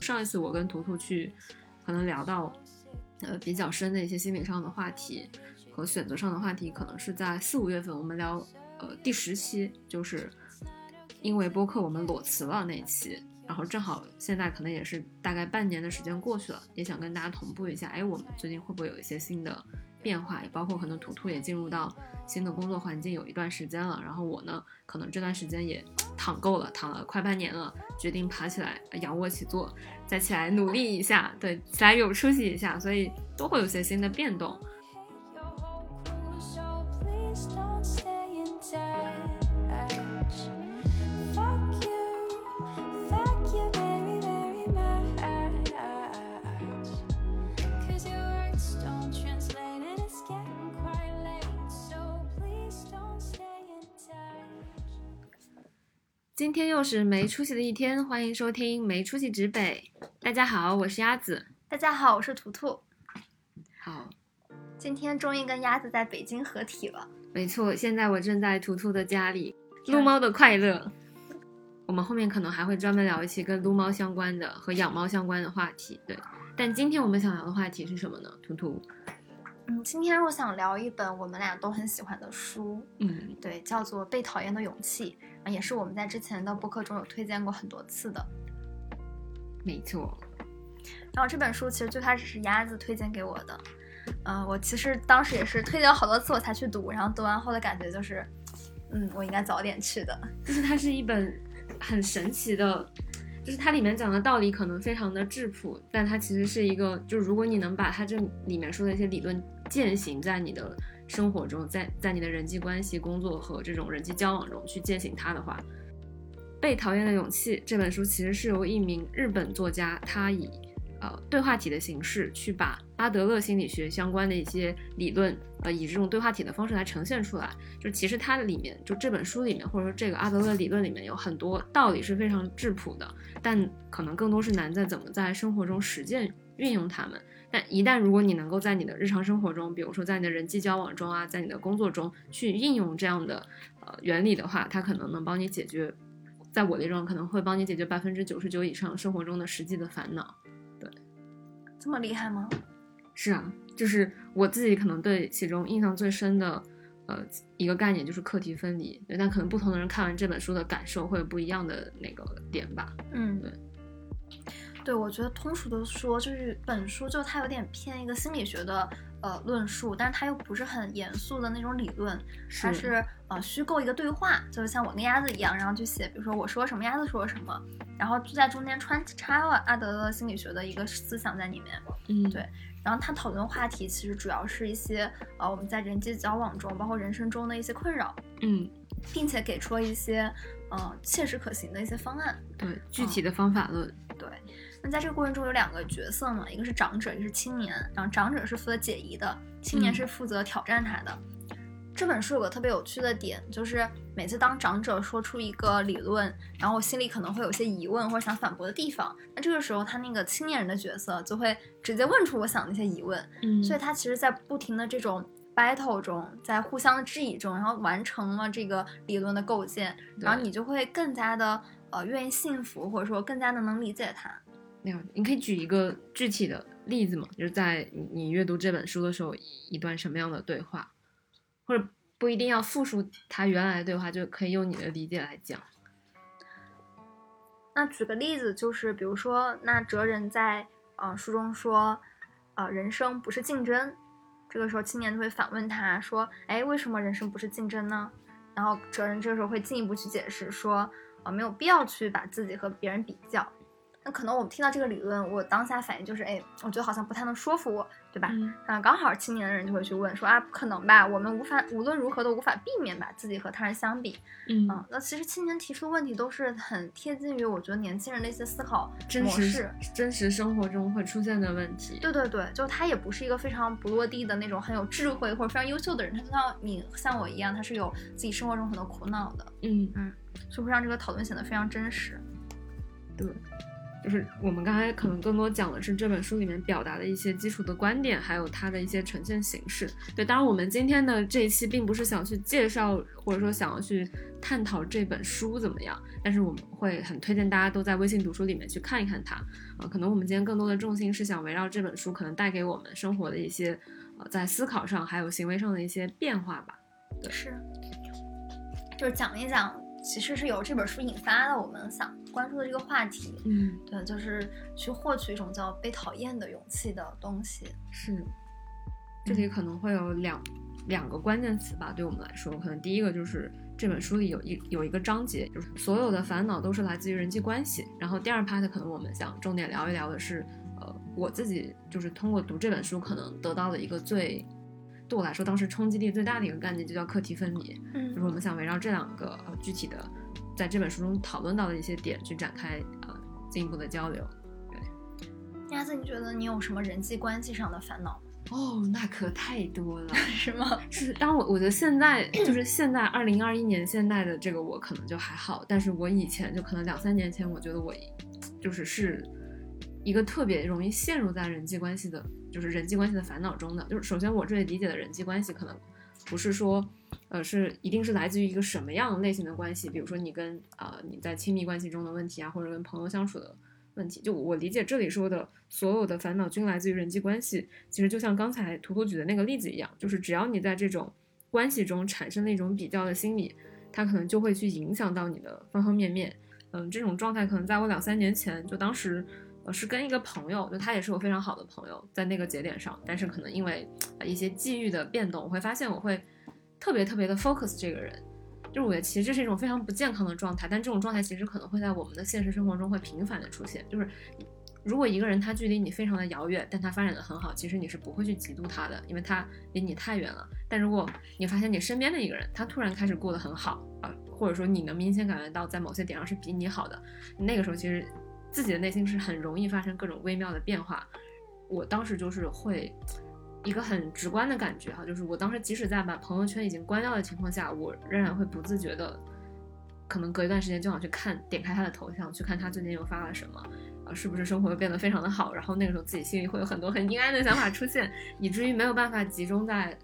上一次我跟图图去，可能聊到呃比较深的一些心理上的话题和选择上的话题，可能是在四五月份我们聊呃第十期，就是因为播客我们裸辞了那期。然后正好现在可能也是大概半年的时间过去了，也想跟大家同步一下，哎，我们最近会不会有一些新的变化？也包括可能图图也进入到新的工作环境有一段时间了，然后我呢，可能这段时间也躺够了，躺了快半年了，决定爬起来仰卧起坐，再起来努力一下，对，起来有出息一下，所以都会有些新的变动。今天又是没出息的一天，欢迎收听没出息指北。大家好，我是鸭子。大家好，我是图图。好，今天终于跟鸭子在北京合体了。没错，现在我正在图图的家里，撸猫的快乐。我们后面可能还会专门聊一期跟撸猫相关的和养猫相关的话题。对，但今天我们想聊的话题是什么呢？图图。嗯，今天我想聊一本我们俩都很喜欢的书，嗯，对，叫做《被讨厌的勇气》，啊，也是我们在之前的播客中有推荐过很多次的。没错。然后这本书其实最开始是鸭子推荐给我的，嗯，我其实当时也是推荐了好多次我才去读，然后读完后的感觉就是，嗯，我应该早点去的。就是它是一本很神奇的。就是它里面讲的道理可能非常的质朴，但它其实是一个，就是如果你能把它这里面说的一些理论践行在你的生活中，在在你的人际关系、工作和这种人际交往中去践行它的话，《被讨厌的勇气》这本书其实是由一名日本作家，他以。呃，对话体的形式去把阿德勒心理学相关的一些理论，呃，以这种对话体的方式来呈现出来。就其实它里面，就这本书里面，或者说这个阿德勒理论里面有很多道理是非常质朴的，但可能更多是难在怎么在生活中实践运用它们。但一旦如果你能够在你的日常生活中，比如说在你的人际交往中啊，在你的工作中去应用这样的呃原理的话，它可能能帮你解决，在我的这种可能会帮你解决百分之九十九以上生活中的实际的烦恼。这么厉害吗？是啊，就是我自己可能对其中印象最深的，呃，一个概念就是课题分离。对，但可能不同的人看完这本书的感受会有不一样的那个点吧。嗯，对。对，我觉得通俗的说，就是本书就它有点偏一个心理学的呃论述，但是它又不是很严肃的那种理论，它是呃虚构一个对话，就是像我跟鸭子一样，然后去写，比如说我说什么，鸭子说什么，然后就在中间穿插了阿德勒心理学的一个思想在里面。嗯，对。然后他讨论的话题其实主要是一些呃我们在人际交往中，包括人生中的一些困扰。嗯，并且给出了一些呃切实可行的一些方案。对，具体的方法论。对。那在这个过程中有两个角色嘛，一个是长者，一个是青年。然后长者是负责解疑的，青年是负责挑战他的。这本书有个特别有趣的点，就是每次当长者说出一个理论，然后我心里可能会有些疑问或者想反驳的地方，那这个时候他那个青年人的角色就会直接问出我想的一些疑问。嗯，所以他其实，在不停的这种 battle 中，在互相的质疑中，然后完成了这个理论的构建，然后你就会更加的呃愿意信服，或者说更加的能理解他。那样，你可以举一个具体的例子吗？就是在你阅读这本书的时候，一段什么样的对话，或者不一定要复述他原来的对话，就可以用你的理解来讲。那举个例子，就是比如说，那哲人在呃书中说，呃，人生不是竞争。这个时候，青年就会反问他说：“哎，为什么人生不是竞争呢？”然后哲人这时候会进一步去解释说：“呃，没有必要去把自己和别人比较。”那可能我们听到这个理论，我当下反应就是，哎，我觉得好像不太能说服我，对吧？嗯，刚好青年的人就会去问说啊，不可能吧？我们无法无论如何都无法避免把自己和他人相比。嗯，那其实青年提出的问题都是很贴近于我觉得年轻人的一些思考模式，真实生活中会出现的问题。对对对，就他也不是一个非常不落地的那种很有智慧或者非常优秀的人，他就像你像我一样，他是有自己生活中很多苦恼的。嗯嗯，所以会让这个讨论显得非常真实。对。就是我们刚才可能更多讲的是这本书里面表达的一些基础的观点，还有它的一些呈现形式。对，当然我们今天的这一期并不是想去介绍，或者说想要去探讨这本书怎么样，但是我们会很推荐大家都在微信读书里面去看一看它。啊，可能我们今天更多的重心是想围绕这本书可能带给我们生活的一些，呃，在思考上还有行为上的一些变化吧。对，是，就是讲一讲。其实是由这本书引发的，我们想关注的这个话题，嗯，对，就是去获取一种叫被讨厌的勇气的东西。是，这里可能会有两两个关键词吧，对我们来说，可能第一个就是这本书里有一有一个章节，就是所有的烦恼都是来自于人际关系。然后第二 part 可能我们想重点聊一聊的是，呃，我自己就是通过读这本书可能得到的一个最。对我来说，当时冲击力最大的一个概念就叫课题分离，嗯，就是我们想围绕这两个呃具体的，在这本书中讨论到的一些点去展开呃进一步的交流。对，鸭子，你觉得你有什么人际关系上的烦恼？哦，那可太多了，是吗？是，当我我觉得现在就是现在二零二一年现在的这个我可能就还好，但是我以前就可能两三年前，我觉得我就是是一个特别容易陷入在人际关系的。就是人际关系的烦恼中的，就是首先我这里理解的人际关系，可能不是说，呃，是一定是来自于一个什么样类型的关系，比如说你跟啊你在亲密关系中的问题啊，或者跟朋友相处的问题。就我理解这里说的所有的烦恼均来自于人际关系，其实就像刚才图图举的那个例子一样，就是只要你在这种关系中产生了一种比较的心理，它可能就会去影响到你的方方面面。嗯，这种状态可能在我两三年前，就当时。我是跟一个朋友，就他也是我非常好的朋友，在那个节点上，但是可能因为一些际遇的变动，我会发现我会特别特别的 focus 这个人，就是我觉得其实这是一种非常不健康的状态，但这种状态其实可能会在我们的现实生活中会频繁的出现，就是如果一个人他距离你非常的遥远，但他发展的很好，其实你是不会去嫉妒他的，因为他离你太远了。但如果你发现你身边的一个人，他突然开始过得很好啊，或者说你能明显感觉到在某些点上是比你好的，那个时候其实。自己的内心是很容易发生各种微妙的变化，我当时就是会一个很直观的感觉哈，就是我当时即使在把朋友圈已经关掉的情况下，我仍然会不自觉的，可能隔一段时间就想去看，点开他的头像，去看他最近又发了什么，啊，是不是生活又变得非常的好？然后那个时候自己心里会有很多很阴暗的想法出现，以至于没有办法集中在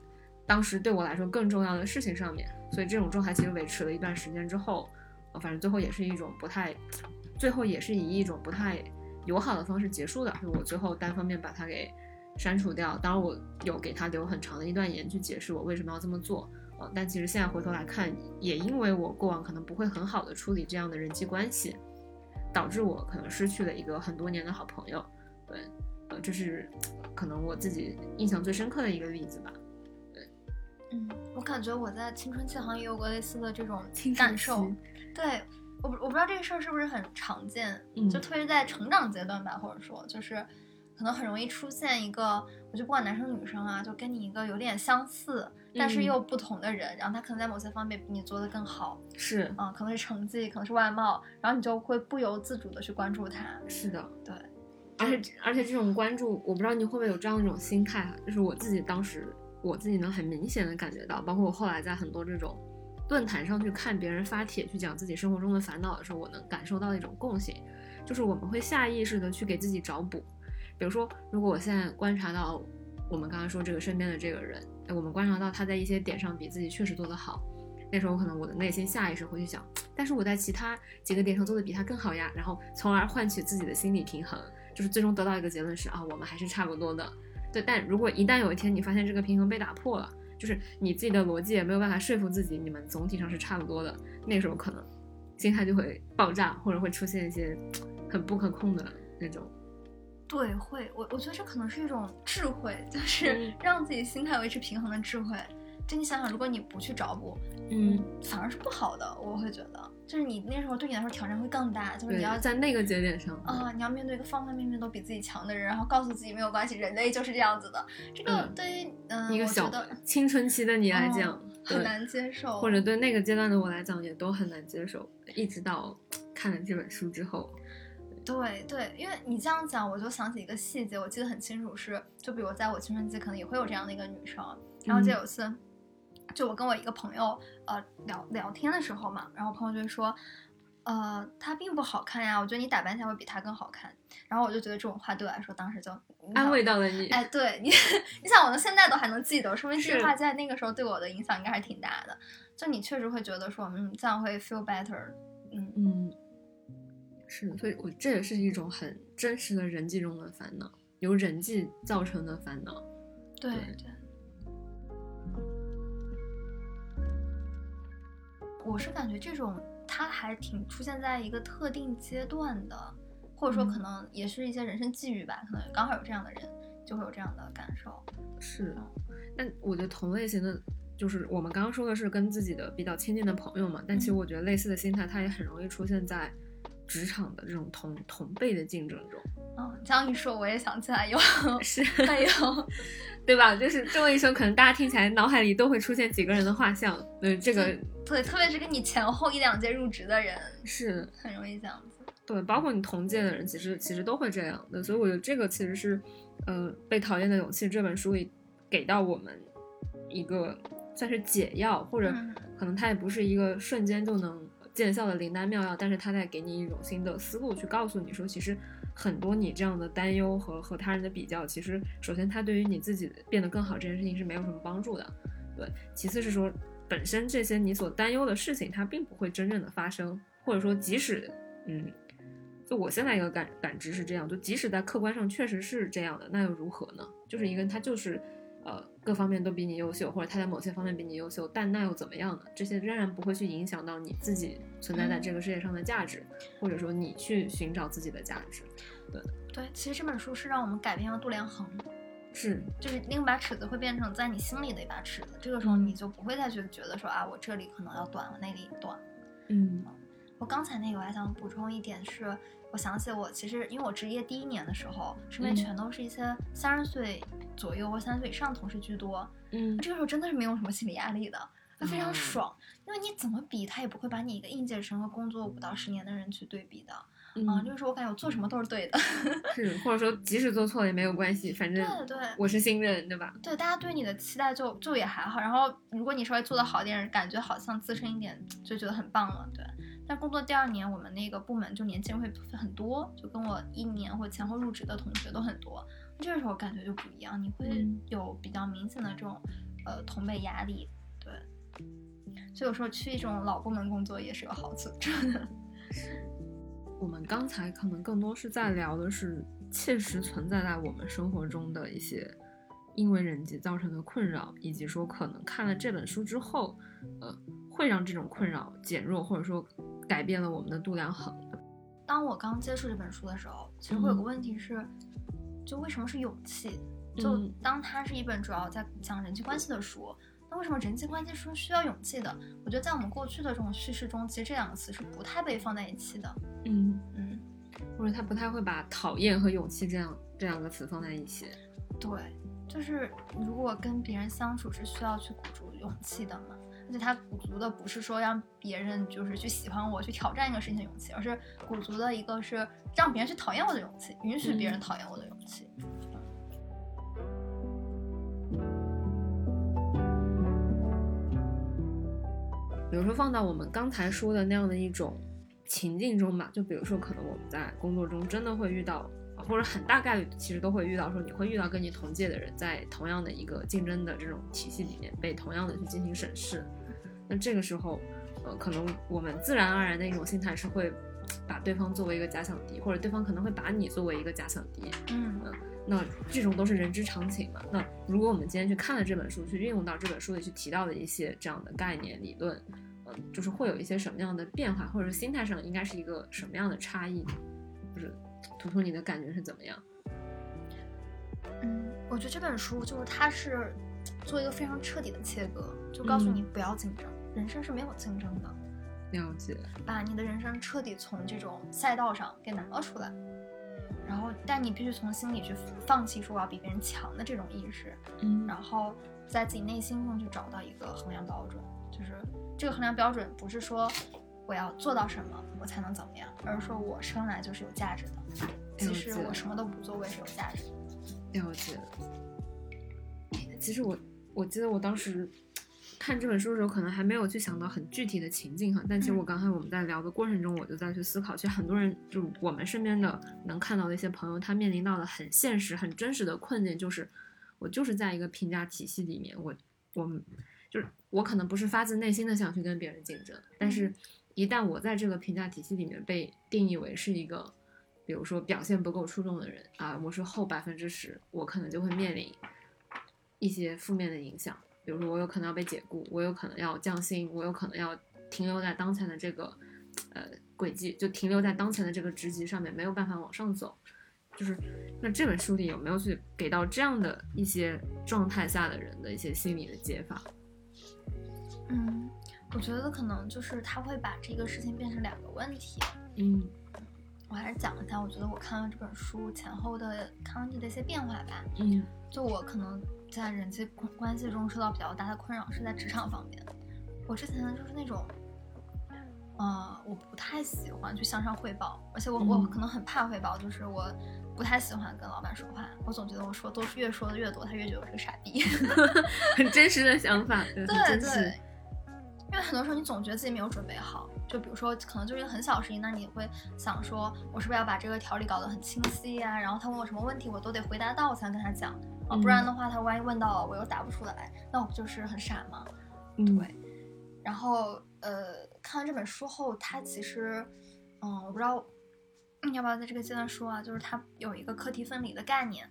当时对我来说更重要的事情上面。所以这种状态其实维持了一段时间之后，反正最后也是一种不太。最后也是以一种不太友好的方式结束的，我最后单方面把它给删除掉。当然，我有给他留很长的一段言去解释我为什么要这么做。呃，但其实现在回头来看，也因为我过往可能不会很好的处理这样的人际关系，导致我可能失去了一个很多年的好朋友。对，呃，这是可能我自己印象最深刻的一个例子吧。对，嗯，我感觉我在青春期好像也有过类似的这种感受。对。我不我不知道这个事儿是不是很常见，就特别在成长阶段吧，或者说就是可能很容易出现一个，我就不管男生女生啊，就跟你一个有点相似，但是又不同的人，然后他可能在某些方面比你做的更好，是啊，可能是成绩，可能是外貌，然后你就会不由自主的去关注他。是的，对，而且而且这种关注，我不知道你会不会有这样一种心态哈，就是我自己当时我自己能很明显的感觉到，包括我后来在很多这种。论坛上去看别人发帖去讲自己生活中的烦恼的时候，我能感受到一种共性，就是我们会下意识的去给自己找补。比如说，如果我现在观察到我们刚刚说这个身边的这个人，我们观察到他在一些点上比自己确实做得好，那时候可能我的内心下意识会去想，但是我在其他几个点上做的比他更好呀，然后从而换取自己的心理平衡，就是最终得到一个结论是啊，我们还是差不多的。对，但如果一旦有一天你发现这个平衡被打破了，就是你自己的逻辑也没有办法说服自己，你们总体上是差不多的。那时候可能心态就会爆炸，或者会出现一些很不可控的那种。对，会我我觉得这可能是一种智慧，就是让自己心态维持平衡的智慧。就你想想，如果你不去找补，嗯，反而是不好的。我会觉得，就是你那时候对你来说挑战会更大，就是你要在那个节点上啊，你要面对一个方方面面都比自己强的人，然后告诉自己没有关系，人类就是这样子的。这个对于嗯，一个小青春期的你来讲很难接受，或者对那个阶段的我来讲也都很难接受。一直到看了这本书之后，对对，因为你这样讲，我就想起一个细节，我记得很清楚，是就比如在我青春期可能也会有这样的一个女生，然后就有一次。就我跟我一个朋友，呃，聊聊天的时候嘛，然后朋友就说，呃，他并不好看呀，我觉得你打扮起来会比他更好看。然后我就觉得这种话对我来说，当时就安慰到了你。哎，对你，你想我到现在都还能记得，说明这句话在那个时候对我的影响应该还是挺大的。就你确实会觉得说，嗯，这样会 feel better。嗯嗯，是，所以我这也是一种很真实的人际中的烦恼，由人际造成的烦恼。对对。我是感觉这种。它还挺出现在一个特定阶段的，或者说可能也是一些人生际遇吧，可能刚好有这样的人就会有这样的感受。是，但我觉得同类型的，就是我们刚刚说的是跟自己的比较亲近的朋友嘛，但其实我觉得类似的心态，它也很容易出现在职场的这种同同辈的竞争中。嗯，这样一说，我也想起来有，是，还有，对吧？就是这么一说，可能大家听起来脑海里都会出现几个人的画像。嗯，这个对，特别是跟你前后一两届入职的人，是很容易这样子。对，包括你同届的人，其实其实都会这样的。所以我觉得这个其实是，呃，《被讨厌的勇气》这本书里给到我们一个算是解药，或者可能它也不是一个瞬间就能见效的灵丹妙药，但是它在给你一种新的思路，去告诉你说，其实。很多你这样的担忧和和他人的比较，其实首先它对于你自己变得更好这件事情是没有什么帮助的，对。其次是说，本身这些你所担忧的事情，它并不会真正的发生，或者说即使，嗯，就我现在一个感感知是这样，就即使在客观上确实是这样的，那又如何呢？就是一个人他就是。呃，各方面都比你优秀，或者他在某些方面比你优秀，但那又怎么样呢？这些仍然不会去影响到你自己存在在这个世界上的价值，或者说你去寻找自己的价值。对对，其实这本书是让我们改变了度量衡，是，就是另一把尺子会变成在你心里的一把尺子，这个时候你就不会再去觉得说啊，我这里可能要短了，那里短。嗯，我刚才那个我还想补充一点是。我想起我其实，因为我职业第一年的时候，身边全都是一些三十岁左右或三十岁以上同事居多。嗯，这个时候真的是没有什么心理压力的，非常爽。因为你怎么比，他也不会把你一个应届生和工作五到十年的人去对比的。啊，这个时候我感觉我做什么都是对的。是，或者说即使做错了也没有关系，反正对对，我是新人，对吧？对，大家对你的期待就就也还好。然后如果你稍微做的好点，感觉好像资深一点，就觉得很棒了。对。但工作第二年，我们那个部门就年轻人会很多，就跟我一年或前后入职的同学都很多。这时候感觉就不一样，你会有比较明显的这种呃同辈压力。对，所以有时候去一种老部门工作也是有好处的。我们刚才可能更多是在聊的是切实存在在我们生活中的一些因为人际造成的困扰，以及说可能看了这本书之后，呃。会让这种困扰减弱，或者说改变了我们的度量衡。当我刚接触这本书的时候，其实会有个问题是，就为什么是勇气？就当它是一本主要在讲人际关系的书，那为什么人际关系书需要勇气的？我觉得在我们过去的这种叙事中，其实这两个词是不太被放在一起的。嗯嗯，或者他不太会把讨厌和勇气这样这两个词放在一起。对，就是如果跟别人相处是需要去鼓足勇气的嘛。而且他鼓足的不是说让别人就是去喜欢我，去挑战一个事情的勇气，而是鼓足的一个是让别人去讨厌我的勇气，允许别人讨厌我的勇气。比如说放到我们刚才说的那样的一种情境中吧，就比如说可能我们在工作中真的会遇到。或者很大概率其实都会遇到，说你会遇到跟你同届的人，在同样的一个竞争的这种体系里面被同样的去进行审视。那这个时候，呃，可能我们自然而然的一种心态是会把对方作为一个假想敌，或者对方可能会把你作为一个假想敌。嗯，那这种都是人之常情嘛。那如果我们今天去看了这本书，去运用到这本书里去提到的一些这样的概念理论，嗯，就是会有一些什么样的变化，或者是心态上应该是一个什么样的差异？就是。图图，你的感觉是怎么样？嗯，我觉得这本书就是它是做一个非常彻底的切割，就告诉你不要竞争，人生是没有竞争的。了解。把你的人生彻底从这种赛道上给拿了出来，然后但你必须从心里去放弃说我要比别人强的这种意识，嗯，然后在自己内心中去找到一个衡量标准，就是这个衡量标准不是说。我要做到什么，我才能怎么样？而是说我生来就是有价值的，即使我什么都不做，我也是有价值的。了解。其实我我记得我当时看这本书的时候，可能还没有去想到很具体的情境哈。但其实我嗯刚才我们在聊的过程中，我就在去思考，其实很多人就我们身边的能看到的一些朋友，他面临到的很现实、很真实的困境，就是我就是在一个评价体系里面，我我们就是我可能不是发自内心的想去跟别人竞争，但是一旦我在这个评价体系里面被定义为是一个，比如说表现不够出众的人啊，我是后百分之十，我可能就会面临一些负面的影响，比如说我有可能要被解雇，我有可能要降薪，我有可能要停留在当前的这个呃轨迹，就停留在当前的这个职级上面，没有办法往上走。就是那这本书里有没有去给到这样的一些状态下的人的一些心理的解法？嗯，我觉得可能就是他会把这个事情变成两个问题。嗯我还是讲一下，我觉得我看完这本书前后的康体的一些变化吧。嗯就我可能在人际关关系中受到比较大的困扰是在职场方面。我之前就是那种，呃，我不太喜欢去向上汇报，而且我、我嗯可能很怕汇报，就是我不太喜欢跟老板说话。我总觉得我说都越说的越多，他越觉得我是个傻逼。很真实的想法，对，对对。，因为很多时候你总觉得自己没有准备好，就比如说可能就是一个很小的事情，那你会想说，我是不是要把这个条理搞得很清晰呀、然后他问我什么问题，我都得回答到，我才能跟他讲啊，不然的话，他万一问到我又答不出来，那我不就是很傻吗？嗯对。然后呃，看完这本书后，他其实，嗯，我不知道你要不要在这个阶段说啊，就是他有一个课题分离的概念。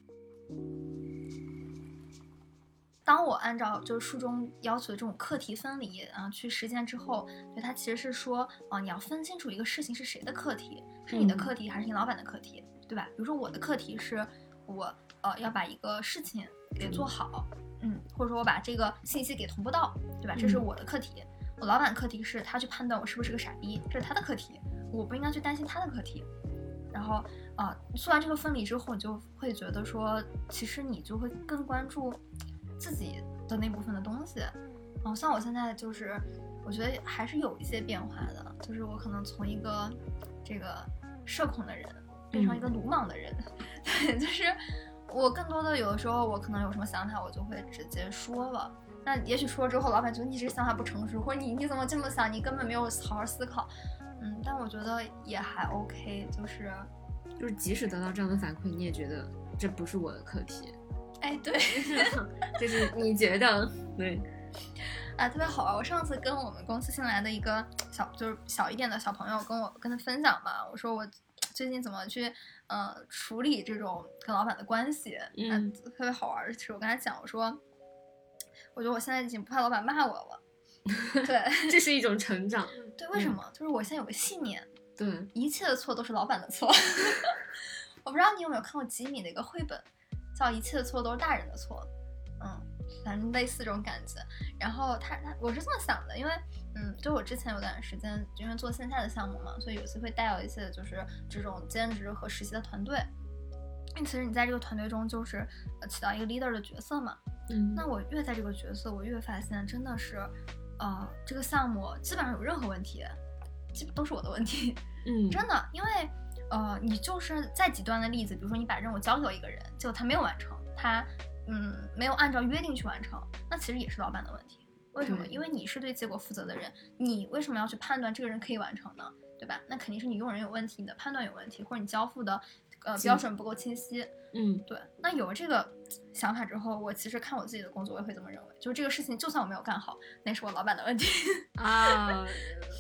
当我按照就是书中要求的这种课题分离啊去实践之后，对它其实是说啊、你要分清楚一个事情是谁的课题，是你的嗯课题还是你老板的课题，对吧？比如说我的课题是我呃要把一个事情给做好，嗯，或者说我把这个信息给同步到，对吧？这是嗯我的课题。我老板课题是他去判断我是不是个傻逼，这是他的课题，我不应该去担心他的课题。然后啊、做完这个分离之后，你就会觉得说，其实你就会更关注自己的那部分的东西。嗯、像我现在就是，我觉得还是有一些变化的，就是我可能从一个这个社恐的人变成一个鲁莽的人，对，就是我更多的有的时候我可能有什么想法，我就会直接说了。那也许说了之后，老板觉得你这个想法不成熟，或者你你怎么这么想，你根本没有好好思考。嗯，但我觉得也还 OK，就是，就是即使得到这样的反馈，你也觉得这不是我的课题，哎，对，就是你觉得对，啊，特别好玩。我上次跟我们公司新来的一个小，就是小一点的小朋友，跟我跟他分享嘛，我说我最近怎么去呃处理这种跟老板的关系，嗯啊特别好玩的是，我跟他讲，我说，我觉得我现在已经不怕老板骂我了。对这是一种成长，对，为什么？就是我现在有个信念，对，一切的错都是老板的错。我不知道你有没有看过吉米的一个绘本，叫《一切的错都是大人的错》。嗯，反正类似这种感觉。然后他他我是这么想的，因为嗯，就我之前有段时间因为做线下的项目嘛，所以有时会带有一些就是这种兼职和实习的团队。因为其实你在这个团队中就是呃起到一个 leader 的角色嘛。嗯那我越在这个角色，我越发现真的是，呃，这个项目基本上有任何问题，基本都是我的问题。嗯，真的，因为呃，你就是再极端的例子，比如说你把任务交给了一个人，结果他没有完成，他嗯没有按照约定去完成，那其实也是老板的问题。为什么？因为你是对结果负责的人，你为什么要去判断这个人可以完成呢？对吧？那肯定是你用人有问题，你的判断有问题，或者你交付的呃标准不够清晰。嗯对，那有了这个想法之后，我其实看我自己的工作，我也会这么认为，就是这个事情就算我没有干好，那是我老板的问题。啊，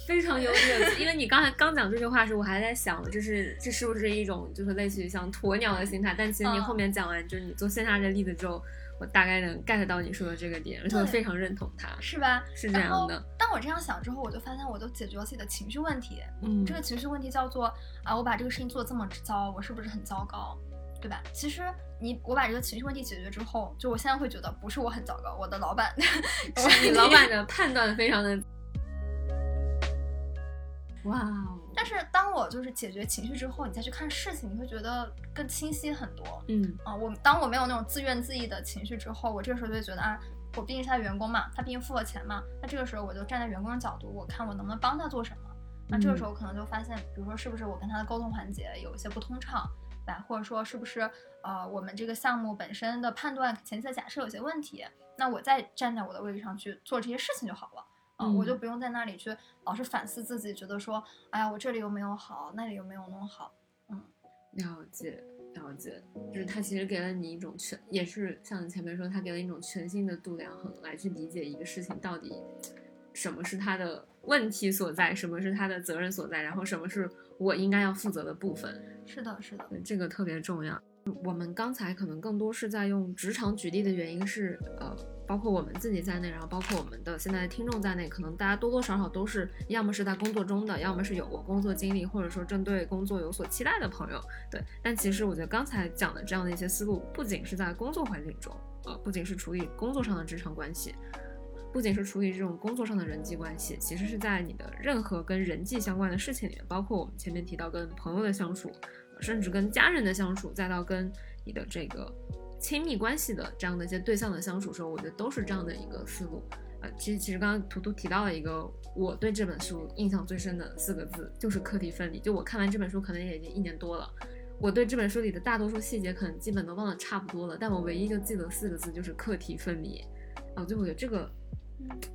非常有。因为你刚才刚讲这句话时，我还在想，就是这是不是一种就是类似于像鸵鸟的心态？但其实你嗯后面讲完，就是你做线下这例子之后，我大概能 get 到你说的这个点，而且我非常认同它。是吧？是这样的，当我这样想之后，我就发现我都解决了自己的情绪问题。嗯，这个情绪问题叫做啊，我把这个事情做得这么糟，我是不是很糟糕，对吧？其实你我把这个情绪问题解决之后，就我现在会觉得不是我很糟糕，我的老板是你老板的判断非常的，哇哦，但是当我就是解决情绪之后，你再去看事情，你会觉得更清晰很多。嗯啊，我当我没有那种自怨自艾的情绪之后，我这个时候就会觉得啊，我毕竟是他的员工嘛，他毕竟付了钱嘛，那这个时候我就站在员工的角度，我看我能不能帮他做什么。那这个时候可能就发现，比如说是不是我跟他的沟通环节有一些不通畅，对吧？或者说是不是呃我们这个项目本身的判断前期的假设有些问题？那我再站在我的位置上去做这些事情就好了。嗯，我就不用在那里去老是反思自己，觉得说，哎呀，我这里又没有好，那里又没有弄好。嗯，了解了解，就是他其实给了你一种全，也是像你前面说，他给了一种全新的度量衡来去理解一个事情到底什么是他的问题所在，什么是他的责任所在，然后什么是我应该要负责的部分。是的，是的，这个特别重要。我们刚才可能更多是在用职场举例的原因是，呃，包括我们自己在内，然后包括我们的现在的听众在内，可能大家多多少少都是要么是在工作中的，要么是有过工作经历，或者说正对工作有所期待的朋友。对，但其实我觉得刚才讲的这样的一些思路，不仅是在工作环境中，呃，不仅是处理工作上的职场关系，不仅是处理这种工作上的人际关系，其实是在你的任何跟人际相关的事情里面，包括我们前面提到跟朋友的相处。甚至跟家人的相处，再到跟你的这个亲密关系的这样的一些对象的相处时候，我觉得都是这样的一个思路。呃，其实其实刚刚图图提到了一个我对这本书印象最深的四个字，就是课题分离。就我看完这本书，可能也已经一年多了，我对这本书里的大多数细节可能基本都忘得差不多了，但我唯一就记得四个字，就是课题分离。啊，就我觉得这个，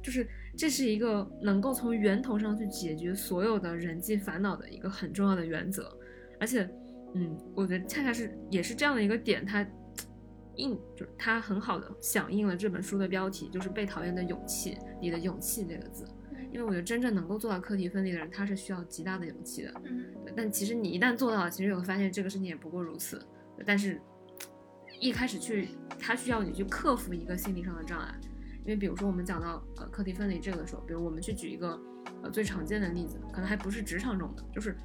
就是这是一个能够从源头上去解决所有的人际烦恼的一个很重要的原则，而且。嗯，我觉得恰恰是也是这样的一个点，它应就是它很好的响应了这本书的标题，就是被讨厌的勇气，你的勇气这个字。因为我觉得真正能够做到课题分离的人，他是需要极大的勇气的。嗯，但其实你一旦做到了，其实有发现这个事情也不过如此。但是，一开始去，他需要你去克服一个心理上的障碍。因为比如说我们讲到呃课题分离这个的时候，比如我们去举一个呃最常见的例子，可能还不是职场中的，就是。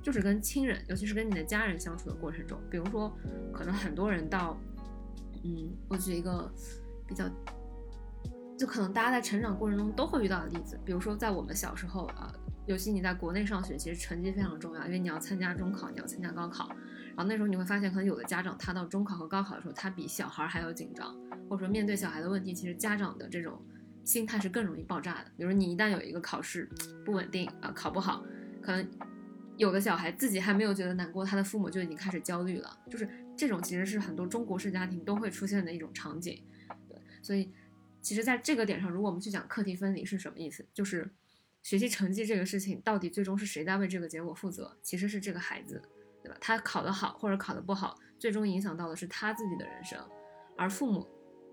就是跟亲人，尤其是跟你的家人相处的过程中，比如说，可能很多人到，嗯，我举一个比较，就可能大家在成长过程中都会遇到的例子，比如说在我们小时候啊，尤其你在国内上学，其实成绩非常重要，因为你要参加中考，你要参加高考，然后那时候你会发现，可能有的家长他到中考和高考的时候，他比小孩还要紧张，或者说面对小孩的问题，其实家长的这种心态是更容易爆炸的。比如你一旦有一个考试不稳定啊，考不好，可能。有的小孩自己还没有觉得难过，他的父母就已经开始焦虑了。就是这种其实是很多中国式家庭都会出现的一种场景。对，所以其实在这个点上，如果我们去讲课题分离是什么意思，就是学习成绩这个事情到底最终是谁在为这个结果负责？其实是这个孩子，对吧？他考得好或者考得不好，最终影响到的是他自己的人生。而父母，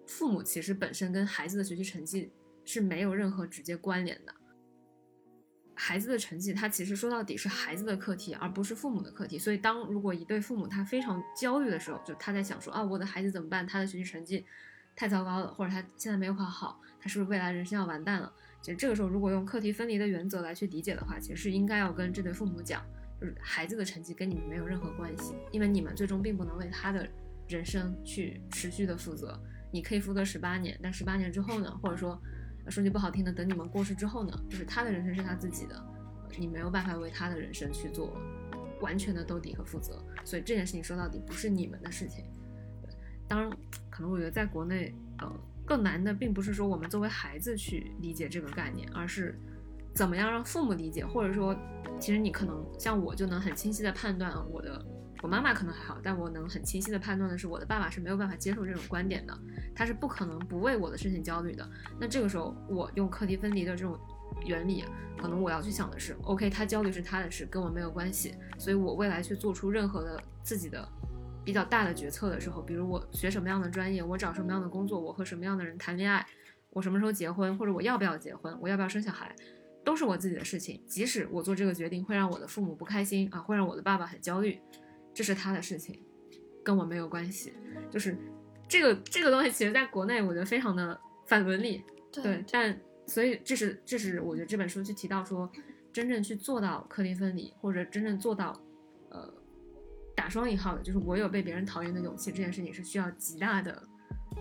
父母其实本身跟孩子的学习成绩是没有任何直接关联的。孩子的成绩，他其实说到底是孩子的课题，而不是父母的课题。所以，当如果一对父母他非常焦虑的时候，就他在想说啊，我的孩子怎么办？他的学习成绩太糟糕了，或者他现在没有考好，他是不是未来人生要完蛋了？其实这个时候，如果用课题分离的原则来去理解的话，其实是应该要跟这对父母讲，就是孩子的成绩跟你们没有任何关系，因为你们最终并不能为他的人生去持续的负责。你可以负责十八年，但十八年之后呢？或者说。说句不好听的，等你们过世之后呢，就是他的人生是他自己的，你没有办法为他的人生去做完全的兜底和负责，所以这件事情说到底不是你们的事情。对，当然，可能我觉得在国内，呃，更难的并不是说我们作为孩子去理解这个概念，而是怎么样让父母理解，或者说，其实你可能像我就能很清晰的判断我的。我妈妈可能还好，但我能很清晰的判断的是，我的爸爸是没有办法接受这种观点的，他是不可能不为我的事情焦虑的。那这个时候，我用课题分离的这种原理，可能我要去想的是，OK，他焦虑是他的事，跟我没有关系。所以我未来去做出任何的自己的比较大的决策的时候，比如我学什么样的专业，我找什么样的工作，我和什么样的人谈恋爱，我什么时候结婚，或者我要不要结婚，我要不要生小孩，都是我自己的事情。即使我做这个决定会让我的父母不开心啊，会让我的爸爸很焦虑。这是他的事情，跟我没有关系。就是这个这个东西，其实在国内我觉得非常的反伦理。对，但所以这是这是我觉得这本书去提到说，真正去做到课题分离，或者真正做到呃打双引号的，就是我有被别人讨厌的勇气，这件事情是需要极大的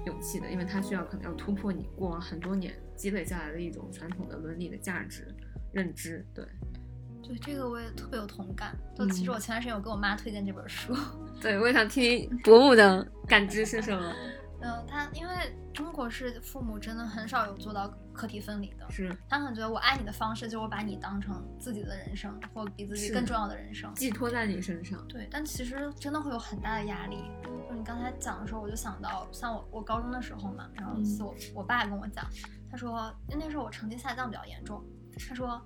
勇气的，因为它需要可能要突破你过往很多年积累下来的一种传统的伦理的价值认知。对。对这个我也特别有同感。就其实我前段时间有跟我妈推荐这本书，对我也想听伯母的感知是什么。嗯，他因为中国式父母真的很少有做到课题分离的，是他可能觉得我爱你的方式就是我把你当成自己的人生，或比自己更重要的人生。寄托在你身上。对，但其实真的会有很大的压力。就你刚才讲的时候，我就想到，像我我高中的时候嘛，然后我、我爸跟我讲，他说那时候我成绩下降比较严重，他说，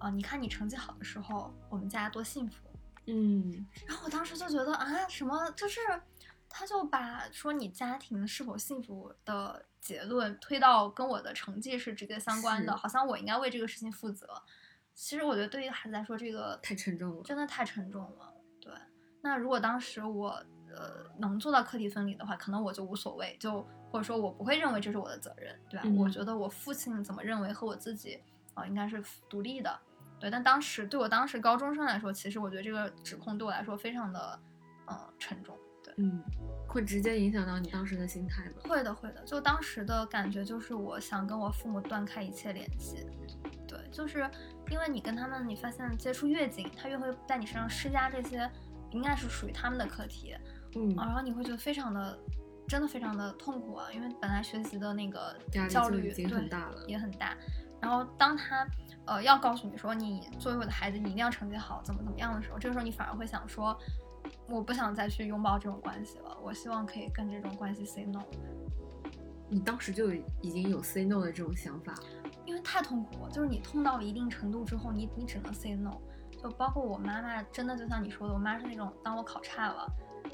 呃，你看你成绩好的时候，我们家多幸福。嗯，然后我当时就觉得啊，什么就是，他就把说你家庭是否幸福的结论推到跟我的成绩是直接相关的，好像我应该为这个事情负责。其实我觉得对于孩子来说，这个太沉重了。真的太沉重了。对，那如果当时我呃能做到课题分离的话，可能我就无所谓，就或者说我不会认为这是我的责任，对吧？嗯我觉得我父亲怎么认为和我自己啊、呃应该是独立的。对，但当时对我当时高中生来说，其实我觉得这个指控对我来说非常的呃沉重。对，嗯，会直接影响到你当时的心态吗？会的，会的。就当时的感觉就是，我想跟我父母断开一切联系。对，就是因为你跟他们，你发现接触越紧，他越会在你身上施加这些，应该是属于他们的课题嗯啊，然后你会觉得非常的，真的非常的痛苦啊，因为本来学习的那个焦虑已经对很大了也很大。然后当他呃要告诉你说，你作为我的孩子，你一定要成绩好，怎么怎么样的时候，这个时候你反而会想说，我不想再去拥抱这种关系了，我希望可以跟这种关系 say no。你当时就已经有 say no 的这种想法。因为太痛苦了，就是你痛到一定程度之后，你你只能 say no。就包括我妈妈，真的就像你说的，我妈是那种当我考差了，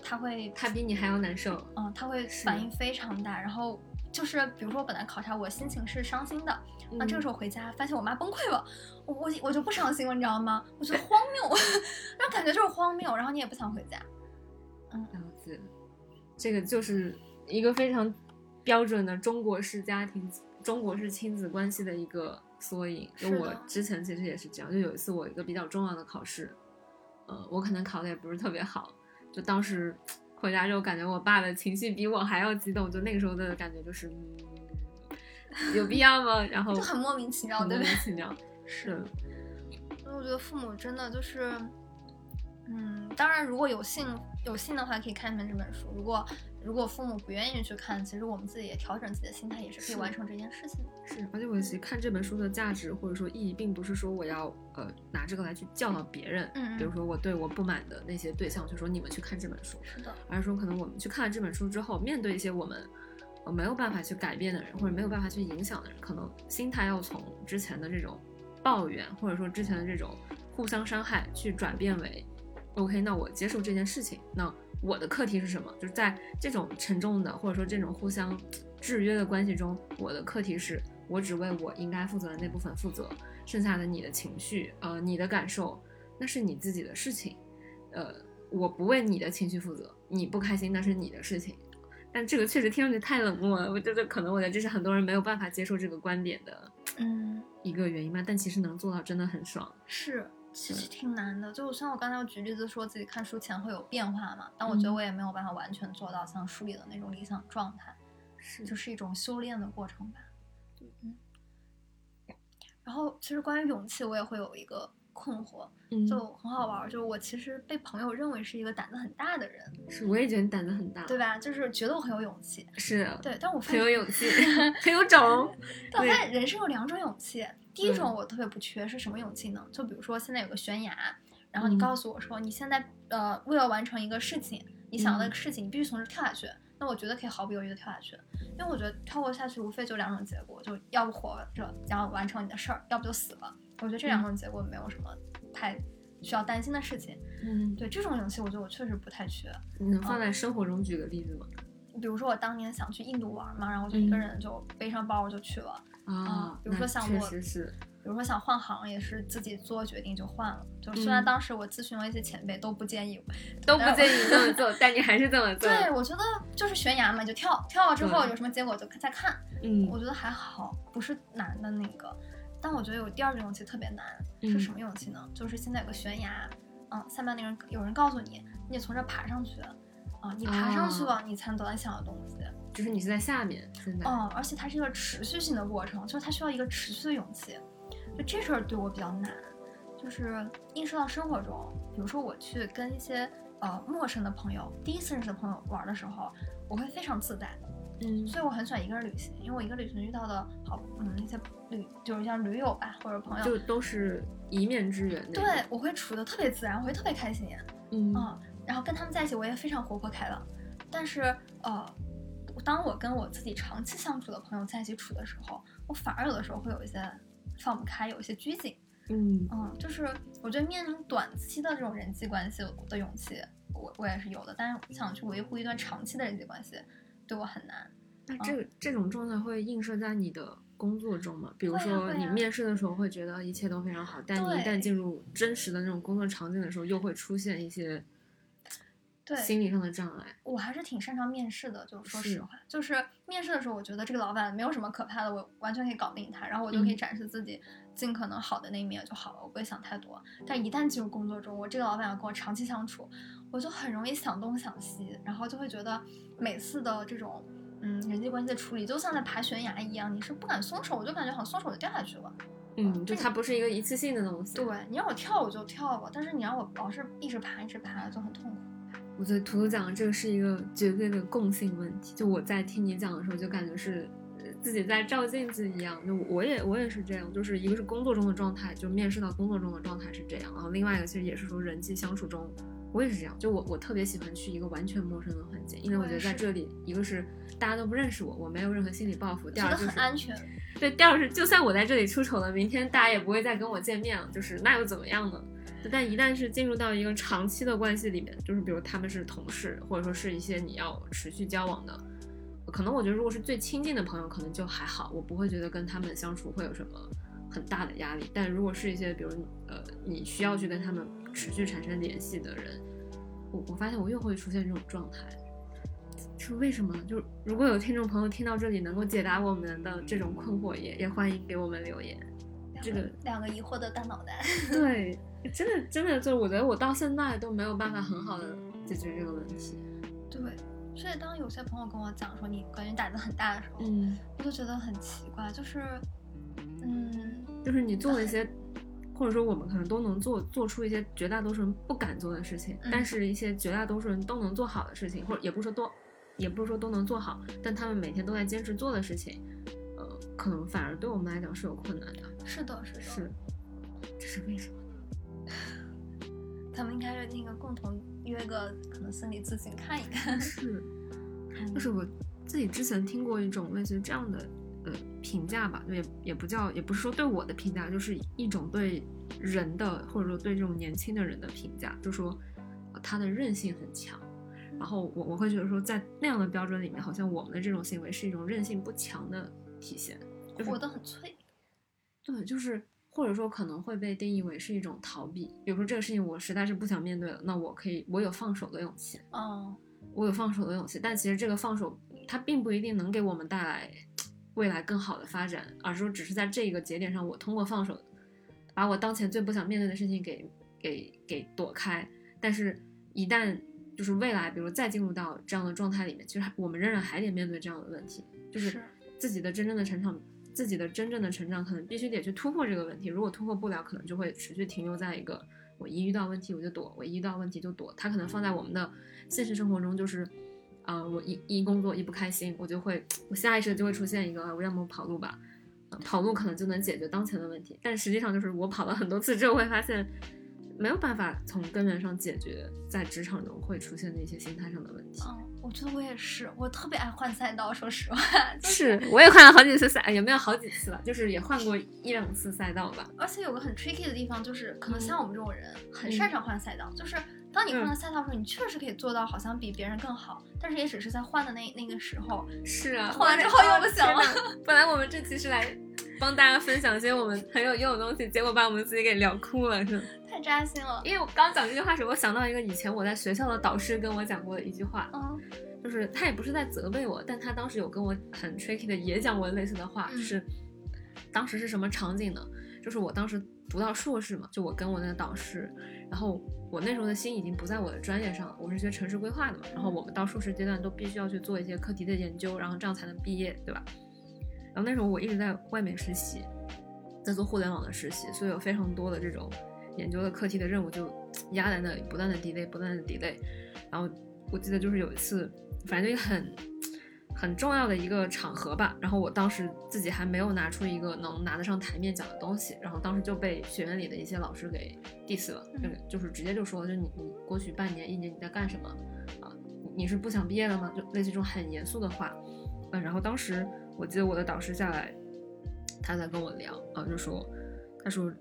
她会，她比你还要难受。嗯，她会反应非常大。然后就是比如说我本来考差，我心情是伤心的，那这个时候，回家发现我妈崩溃了，我我我就不伤心了，你知道吗？我觉得荒谬，那感觉就是荒谬，然后你也不想回家。嗯了解，这个就是一个非常标准的中国式家庭、中国式亲子关系的一个缩影。就我之前其实也是这样，就有一次我一个比较重要的考试，呃，我可能考的也不是特别好，就当时 回家之后，感觉我爸的情绪比我还要激动，就那个时候的感觉就是，嗯，有必要吗？然后就很莫名其妙，很莫对不对？名其妙，是，所以我觉得父母真的就是，嗯，当然如果有幸有幸的话，可以看一看这本书。如果如果父母不愿意去看，其实我们自己也调整自己的心态，也是可以完成这件事情的。是，而且我其实看这本书的价值或者说意义，并不是说我要呃拿这个来去教导别人，嗯嗯比如说我对我不满的那些对象，就说你们去看这本书，是的，而是说可能我们去看了这本书之后，面对一些我们呃没有办法去改变的人，或者没有办法去影响的人，可能心态要从之前的这种抱怨，或者说之前的这种互相伤害，去转变为 OK，那我接受这件事情，那我的课题是什么？就是在这种沉重的或者说这种互相制约的关系中，我的课题是我只为我应该负责的那部分负责，剩下的你的情绪，呃，你的感受，那是你自己的事情，呃，我不为你的情绪负责，你不开心那是你的事情。但这个确实听上去太冷漠了，我觉得可能我觉得这是很多人没有办法接受这个观点的嗯，一个原因吧。但其实能做到真的很爽。是，其实挺难的。就像我刚才举例子说自己看书前会有变化嘛，但我觉得嗯我也没有办法完全做到像书里的那种理想状态，是就是一种修炼的过程吧。嗯。然后，其实关于勇气，我也会有一个困惑，嗯，就很好玩儿。就是我其实被朋友认为是一个胆子很大的人，是我也觉得你胆子很大，对吧？就是觉得我很有勇气。是对，但我很有，勇气，很有种。但我发现人生有两种勇气。第一种嗯我特别不缺，是什么勇气呢？就比如说现在有个悬崖，然后你嗯告诉我说你现在呃为了完成一个事情，你想要的嗯事情，你必须从这跳下去。那我觉得可以毫不犹豫的跳下去，因为我觉得跳过下去无非就两种结果，就要不活着，然后完成你的事儿，要不就死了。我觉得这两种结果没有什么太需要担心的事情。嗯，对这种勇气，我觉得我确实不太缺。你能放在生活中举个例子吗？比如说我当年想去印度玩嘛，然后我就一个嗯人就背上包就去了。啊，比如说像我实是，比如说想换行，也是自己做决定就换了。就虽然嗯当时我咨询了一些前辈，都不建议，都不建议你这么做，但你还是这么 做。对，我觉得就是悬崖嘛，就跳，跳了之后有什么结果就再看。嗯我觉得还好，不是难的那个。但我觉得有第二种勇气特别难，是嗯什么勇气呢？就是现在有个悬崖，嗯，下面那个人有人告诉你，你得从这爬上去，啊，你爬上去了，你才能得到你想要的东西。就是你是在下面，现在，嗯，而且它是一个持续性的过程，就是它需要一个持续的勇气。就这事儿对我比较难，就是映射到生活中，比如说我去跟一些呃陌生的朋友、第一次认识的朋友玩的时候，我会非常自在，嗯所以我很喜欢一个人旅行，因为我一个旅行遇到的好，嗯，那些旅就是像驴友吧或者朋友，就都是一面之缘。对我会处的特别自然，我会特别开心，嗯嗯，然后跟他们在一起我也非常活泼开朗，但是呃，当我跟我自己长期相处的朋友在一起处的时候，我反而有的时候会有一些放不开，有一些拘谨。嗯嗯，就是我觉得面临短期的这种人际关系的勇气，我我也是有的，但是想去维护一段长期的人际关系，对我很难。那这个这种状态会映射在你的工作中嘛？比如说你面试的时候会觉得一切都非常好，但你一旦进入真实的那种工作场景的时候，又会出现一些对，心理上的障碍。我还是挺擅长面试的，就是说实话，就是面试的时候，我觉得这个老板没有什么可怕的，我完全可以搞定他，然后我就可以嗯展示自己尽可能好的那一面就好了，我不会想太多。但一旦进入工作中，我这个老板要跟我长期相处，我就很容易想东想西，然后就会觉得每次的这种嗯人际关系的处理，就像在爬悬崖一样，你是不敢松手，我就感觉好像松手就掉下去了。嗯，就它不是一个一次性的东西。对你让我跳我就跳吧，但是你让我老是一直爬一直爬就很痛苦。我觉得图图讲的这个是一个绝对的共性问题。就我在听你讲的时候，就感觉是呃自己在照镜子一样。就我也我也是这样，就是一个是工作中的状态，就面试到工作中的状态是这样，然后另外一个其实也是说人际相处中，我也是这样。就我我特别喜欢去一个完全陌生的环境，因为我觉得在这里，一个是大家都不认识我，我没有任何心理报复；第二就是很安全。对，第二是就算我在这里出丑了，明天大家也不会再跟我见面了，就是那又怎么样呢？但一旦是进入到一个长期的关系里面，就是比如他们是同事，或者说是一些你要持续交往的，可能我觉得如果是最亲近的朋友，可能就还好，我不会觉得跟他们相处会有什么很大的压力。但如果是一些比如呃你需要去跟他们持续产生联系的人，我我发现我又会出现这种状态。是为什么呢？就如果有听众朋友听到这里能够解答我们的这种困惑，也也欢迎给我们留言。这个两个疑惑的大脑袋。对，真的真的就是我觉得我到现在都没有办法很好的解决这个问题。对，所以当有些朋友跟我讲说你感觉胆子很大的时候，嗯，我就觉得很奇怪，就是，嗯，就是你做了一些，或者说我们可能都能做做出一些绝大多数人不敢做的事情，嗯但是一些绝大多数人都能做好的事情，或者也不是说多，也不是说都能做好，但他们每天都在坚持做的事情，呃，可能反而对我们来讲是有困难的。是的，是的，是，这是为什么呢？他们应该是那个共同约个可能心理咨询看一看。是，就是我自己之前听过一种类似于这样的呃评价吧，也也不叫，也不是说对我的评价，就是一种对人的或者说对这种年轻的人的评价，就说、呃他的韧性很强。然后我我会觉得说，在那样的标准里面，好像我们的这种行为是一种韧性不强的体现，就是活得很脆。对，就是或者说可能会被定义为是一种逃避。比如说这个事情我实在是不想面对了，那我可以，我有放手的勇气。哦，我有放手的勇气，但其实这个放手，它并不一定能给我们带来未来更好的发展，而是说只是在这个节点上，我通过放手，把我当前最不想面对的事情给给给躲开。但是，一旦就是未来，比如再进入到这样的状态里面，其实我们仍然还得面对这样的问题，就是是自己的真正的成长，自己的真正的成长，可能必须得去突破这个问题。如果突破不了，可能就会持续停留在一个我一遇到问题我就躲，我一遇到问题就躲。它可能放在我们的现实生活中，就是啊、我一一工作一不开心，我就会我下意识地就会出现一个，啊我要么跑路吧。呃跑路可能就能解决当前的问题，但实际上就是我跑了很多次之后，会发现没有办法从根源上解决在职场中会出现的一些心态上的问题。嗯，我觉得我也是，我特别爱换赛道，说实话，是，我也换了好几次赛，也没有好几次了，就是也换过一两次赛道吧。而且有个很 tricky 的地方，就是可能嗯像我们这种人很擅长换赛道，就是当你换嗯了赛道的时候，你确实可以做到好像比别人更好，但是也只是在换的那那个时候，是啊，换完之后又不行了。本来我们这期是来帮大家分享一些我们很有用的东西，结果把我们自己给聊哭了，是吗？太扎心了。因为我刚讲这句话时，我想到一个以前我在学校的导师跟我讲过的一句话，嗯就是他也不是在责备我，但他当时有跟我很 tricky 的也讲过类似的话，嗯就是当时是什么场景呢？就是我当时读到硕士嘛，就我跟我那个导师，然后我那时候的心已经不在我的专业上了，我是学城市规划的嘛，然后我们到硕士阶段都必须要去做一些课题的研究，然后这样才能毕业，对吧？然后那时候我一直在外面实习，在做互联网的实习，所以有非常多的这种研究的课题的任务就压在那里，不断的 delay，不断的 delay。然后我记得就是有一次，反正就很很重要的一个场合吧。然后我当时自己还没有拿出一个能拿得上台面讲的东西，然后当时就被学院里的一些老师给 diss 了，就就是直接就说，就你你过去半年一年你在干什么啊？你是不想毕业了吗？就类似这种很严肃的话。嗯，然后当时我记得我的导师下来，他在跟我聊啊，就说，他说，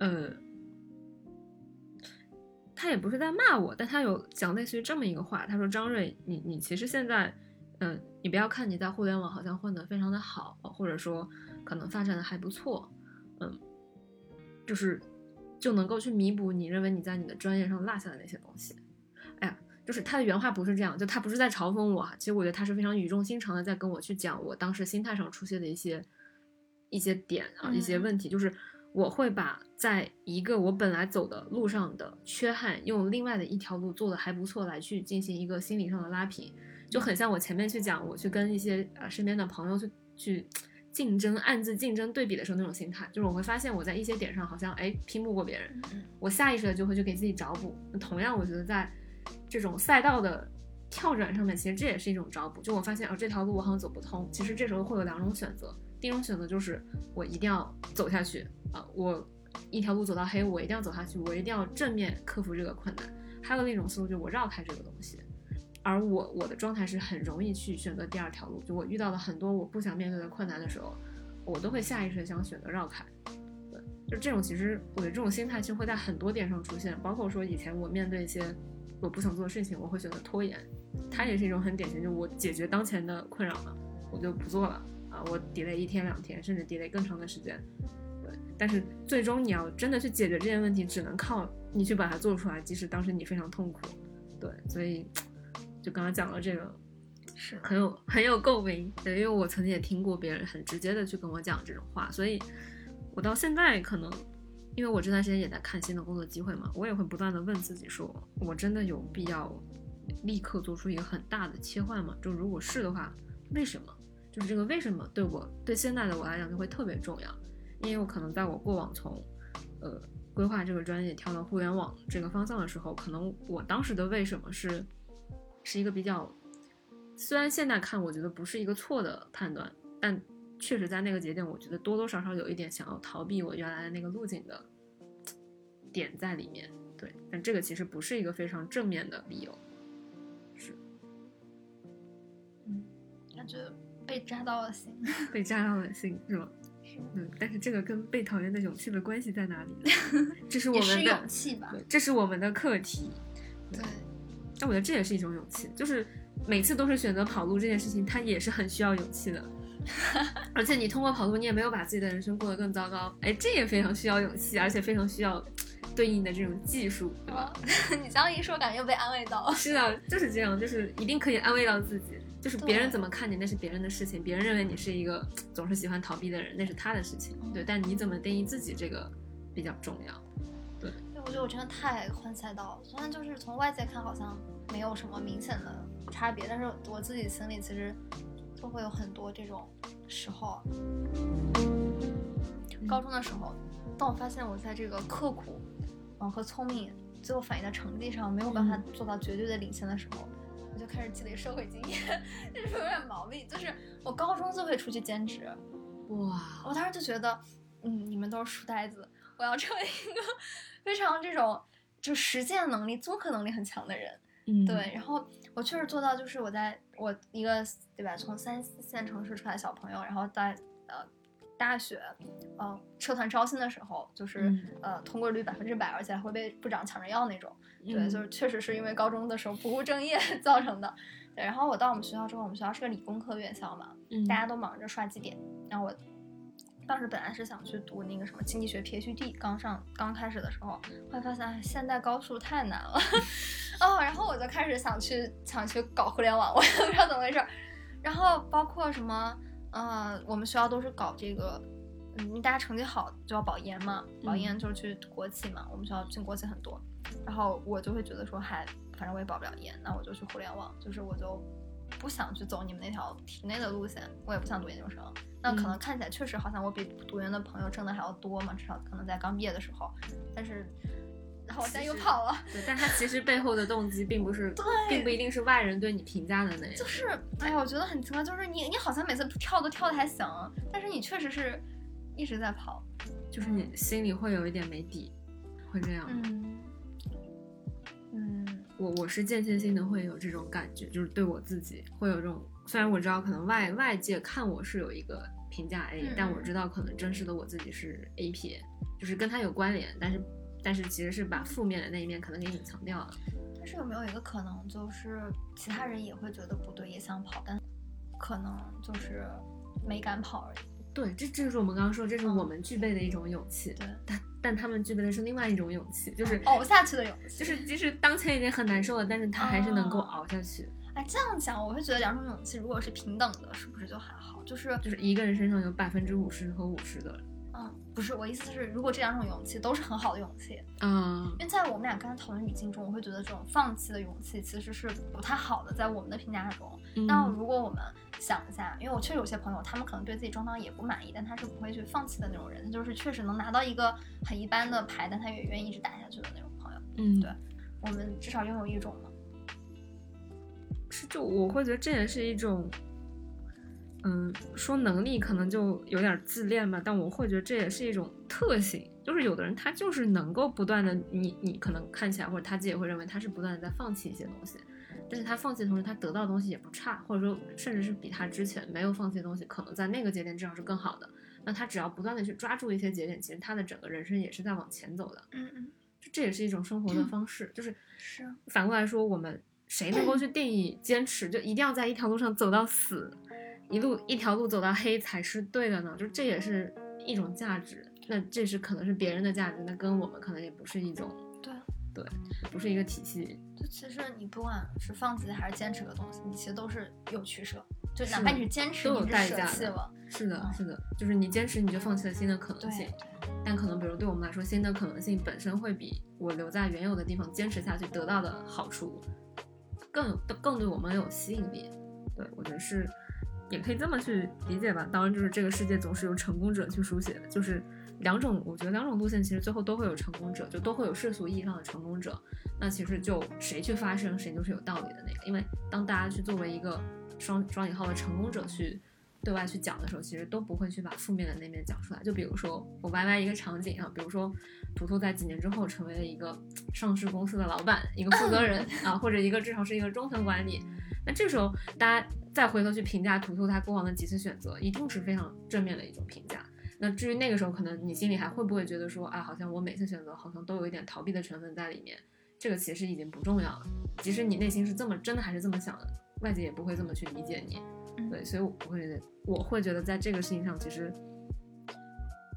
呃。他也不是在骂我，但他有讲类似于这么一个话，他说：“张瑞，你你其实现在，嗯，你不要看你在互联网好像混得非常的好，或者说可能发展的还不错，嗯，就是就能够去弥补你认为你在你的专业上落下的那些东西。”哎呀，就是他的原话不是这样，就他不是在嘲讽我，其实我觉得他是非常语重心长的在跟我去讲我当时心态上出现的一些一些点啊，一些问题，就是。我会把在一个我本来走的路上的缺憾，用另外的一条路做的还不错来去进行一个心理上的拉平，就很像我前面去讲，我去跟一些呃身边的朋友去去竞争，暗自竞争对比的时候那种心态，就是我会发现我在一些点上好像哎拼不过别人，我下意识的就会去给自己找补。同样，我觉得在这种赛道的跳转上面，其实这也是一种找补。就我发现哦这条路我好像走不通，其实这时候会有两种选择，第一种选择就是我一定要走下去啊。我一条路走到黑，我一定要走下去，我一定要正面克服这个困难。还有另一种思路，就是我绕开这个东西。而我我的状态是很容易去选择第二条路，就我遇到了很多我不想面对的困难的时候，我都会下意识想选择绕开。对，就这种其实我的这种心态其实会在很多点上出现，包括说以前我面对一些我不想做的事情，我会选择拖延，它也是一种很典型，就我解决当前的困扰嘛，我就不做了啊，我 delay 一天两天，甚至 delay 更长的时间。对但是最终你要真的去解决这件问题，只能靠你去把它做出来，即使当时你非常痛苦。对，所以就刚刚讲了这个，是很有很有共鸣。对，因为我曾经也听过别人很直接的去跟我讲这种话，所以我到现在可能，因为我这段时间也在看新的工作机会嘛，我也会不断的问自己，说我真的有必要立刻做出一个很大的切换吗？就如果是的话，为什么？就是这个为什么对我对现在的我来讲就会特别重要。因为我可能在我过往从，呃，规划这个专业跳到互联网这个方向的时候，可能我当时的为什么是，是一个比较，虽然现在看我觉得不是一个错的判断，但确实在那个节点，我觉得多多少少有一点想要逃避我原来的那个路径的点在里面。对，但这个其实不是一个非常正面的理由，是，嗯，感觉被扎到了心，被扎到了心，是吗？嗯，但是这个跟被讨厌的勇气的关系在哪里？这是我们的勇气吧？对，这是我们的课题。对，但我觉得这也是一种勇气，就是每次都是选择跑路这件事情，它也是很需要勇气的。而且你通过跑路，你也没有把自己的人生过得更糟糕，哎，这也非常需要勇气，而且非常需要对应的这种技术，对吧？你这样一说，感觉又被安慰到了。是的，就是这样，就是一定可以安慰到自己。就是别人怎么看你，那是别人的事情。别人认为你是一个总是喜欢逃避的人，那是他的事情。对，但你怎么定义自己，这个比较重要。觉得我真的太换赛道，虽然就是从外界看好像没有什么明显的差别，但是我自己心里其实就会有很多这种时候。高中的时候，当我发现我在这个刻苦，嗯和聪明最后反映的成绩上没有办法做到绝对的领先的时候。我就开始积累社会经验，这是有点毛病。就是我高中就会出去兼职，哇！我当时就觉得，嗯，你们都是书呆子，我要成为一个 非常这种就实践能力、综合能力很强的人。嗯，对。然后我确实做到，就是我在我一个对吧，从三四线城市出来小朋友，然后在呃。大学，呃，社团招新的时候，就是呃，通过率百分之百，而且还会被部长抢着要那种。对，就是确实是因为高中的时候不务正业 造成的。对，然后我到我们学校之后，我们学校是个理工科院校嘛，大家都忙着刷绩点。然后我当时本来是想去读那个什么经济学 PhD，刚上刚开始的时候，后来发现现代高数太难了，哦，然后我就开始想去想去搞互联网，我也不知道怎么回事。然后包括什么。呃，我们学校都是搞这个，嗯，大家成绩好就要保研嘛，保研就是去国企嘛。我们学校进国企很多，然后我就会觉得说，还，反正我也保不了研，那我就去互联网，就是我就不想去走你们那条体内的路线，我也不想读研究生。那可能看起来确实好像我比读研的朋友挣的还要多嘛，至少可能在刚毕业的时候，但是然后我现在又跑了。对，但他其实背后的动机并不是，对并不一定是外人对你评价的那样。就是，哎呀，我觉得很奇怪，就是你你好像每次跳都跳的还行，但是你确实是一直在跑。就是你心里会有一点没底，会这样。嗯嗯我我是间歇性的会有这种感觉，就是对我自己会有这种，虽然我知道可能外外界看我是有一个评价 A，、嗯但我知道可能真实的我自己是 A 撇，就是跟他有关联，但是但是其实是把负面的那一面可能给隐藏掉了。但是有没有一个可能，就是其他人也会觉得不对，也想跑，但可能就是没敢跑而已。对，这这就是我们刚刚说，这是嗯我们具备的一种勇气，对，但但他们具备的是另外一种勇气，就是熬下去的勇气。就是即使当前已经很难受了，但是他还是能够哦熬下去。哎，这样讲，我会觉得两种勇气如果是平等的，是不是就还好？就是就是一个人身上有百分之五十和五十的，嗯，不是，我意思是，如果这两种勇气都是很好的勇气，嗯因为在我们俩刚才讨论语境中，我会觉得这种放弃的勇气其实是不太好的，在我们的评价中。那嗯如果我们想一下，因为我确实有些朋友，他们可能对自己装当也不满意，但他是不会去放弃的那种人，他就是确实能拿到一个很一般的牌，但他也愿意一直打下去的那种朋友。嗯对我们至少拥有一种嘛。是就我会觉得这也是一种，嗯，说能力可能就有点自恋吧，但我会觉得这也是一种特性，就是有的人他就是能够不断的，你你可能看起来或者他自己也会认为他是不断的在放弃一些东西，但是他放弃的同时他得到的东西也不差，或者说甚至是比他之前没有放弃的东西，可能在那个节点至少是更好的。那他只要不断的去抓住一些节点，其实他的整个人生也是在往前走的。嗯嗯，就这也是一种生活的方式，就是是。反过来说，我们谁能够去定义坚持，就一定要在一条路上走到死，一路一条路走到黑才是对的呢？就这也是一种价值，那这是可能是别人的价值，那跟我们可能也不是一种，对，对，不是一个体系。就其实你不管是放弃还是坚持个东西，你其实都是有取舍。就哪怕你是坚持，都有你代价。是的，嗯是的，就是你坚持，你就放弃了新的可能性。但可能，比如对我们来说，新的可能性本身会比我留在原有的地方坚持下去得到的好处更有更对我们有吸引力。对我觉得是，也可以这么去理解吧。当然，就是这个世界总是由成功者去书写的，就是两种，我觉得两种路线其实最后都会有成功者，就都会有世俗意义上的成功者。那其实就谁去发声，谁就是有道理的那个。因为当大家去作为一个双双引号的成功者去对外去讲的时候，其实都不会去把负面的那面讲出来。就比如说我歪歪一个场景啊，比如说图图在几年之后成为了一个上市公司的老板，一个负责人 啊，或者一个至少是一个中层管理。那这时候大家再回头去评价图图他过往的几次选择，一定是非常正面的一种评价。那至于那个时候，可能你心里还会不会觉得说，啊，好像我每次选择好像都有一点逃避的成分在里面，这个其实已经不重要了。即使你内心是这么真的还是这么想的，外界也不会这么去理解你。嗯对，所以我会觉得，我会觉得在这个事情上，其实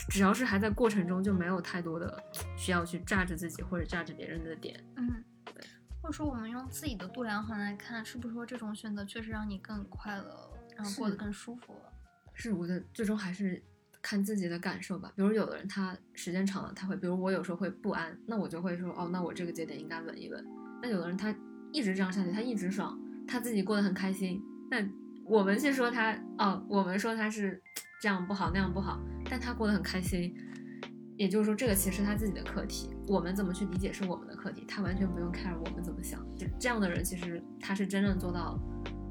只要是还在过程中，就没有太多的需要去榨着自己或者榨着别人的点。嗯，对或者说我们用自己的度量衡来看，是不是说这种选择确实让你更快乐，然后过得更舒服了？是我的最终还是看自己的感受吧。比如有的人他时间长了，他会，比如我有时候会不安，那我就会说，哦，那我这个节点应该稳一稳。那有的人他一直这样下去，他一直爽，他自己过得很开心。那我们去说他，哦，我们说他是 这样不好那样不好，但他过得很开心。也就是说，这个其实是他自己的课题，我们怎么去理解是我们的课题，他完全不用 care 我们怎么想。就这样的人，其实他是真正做到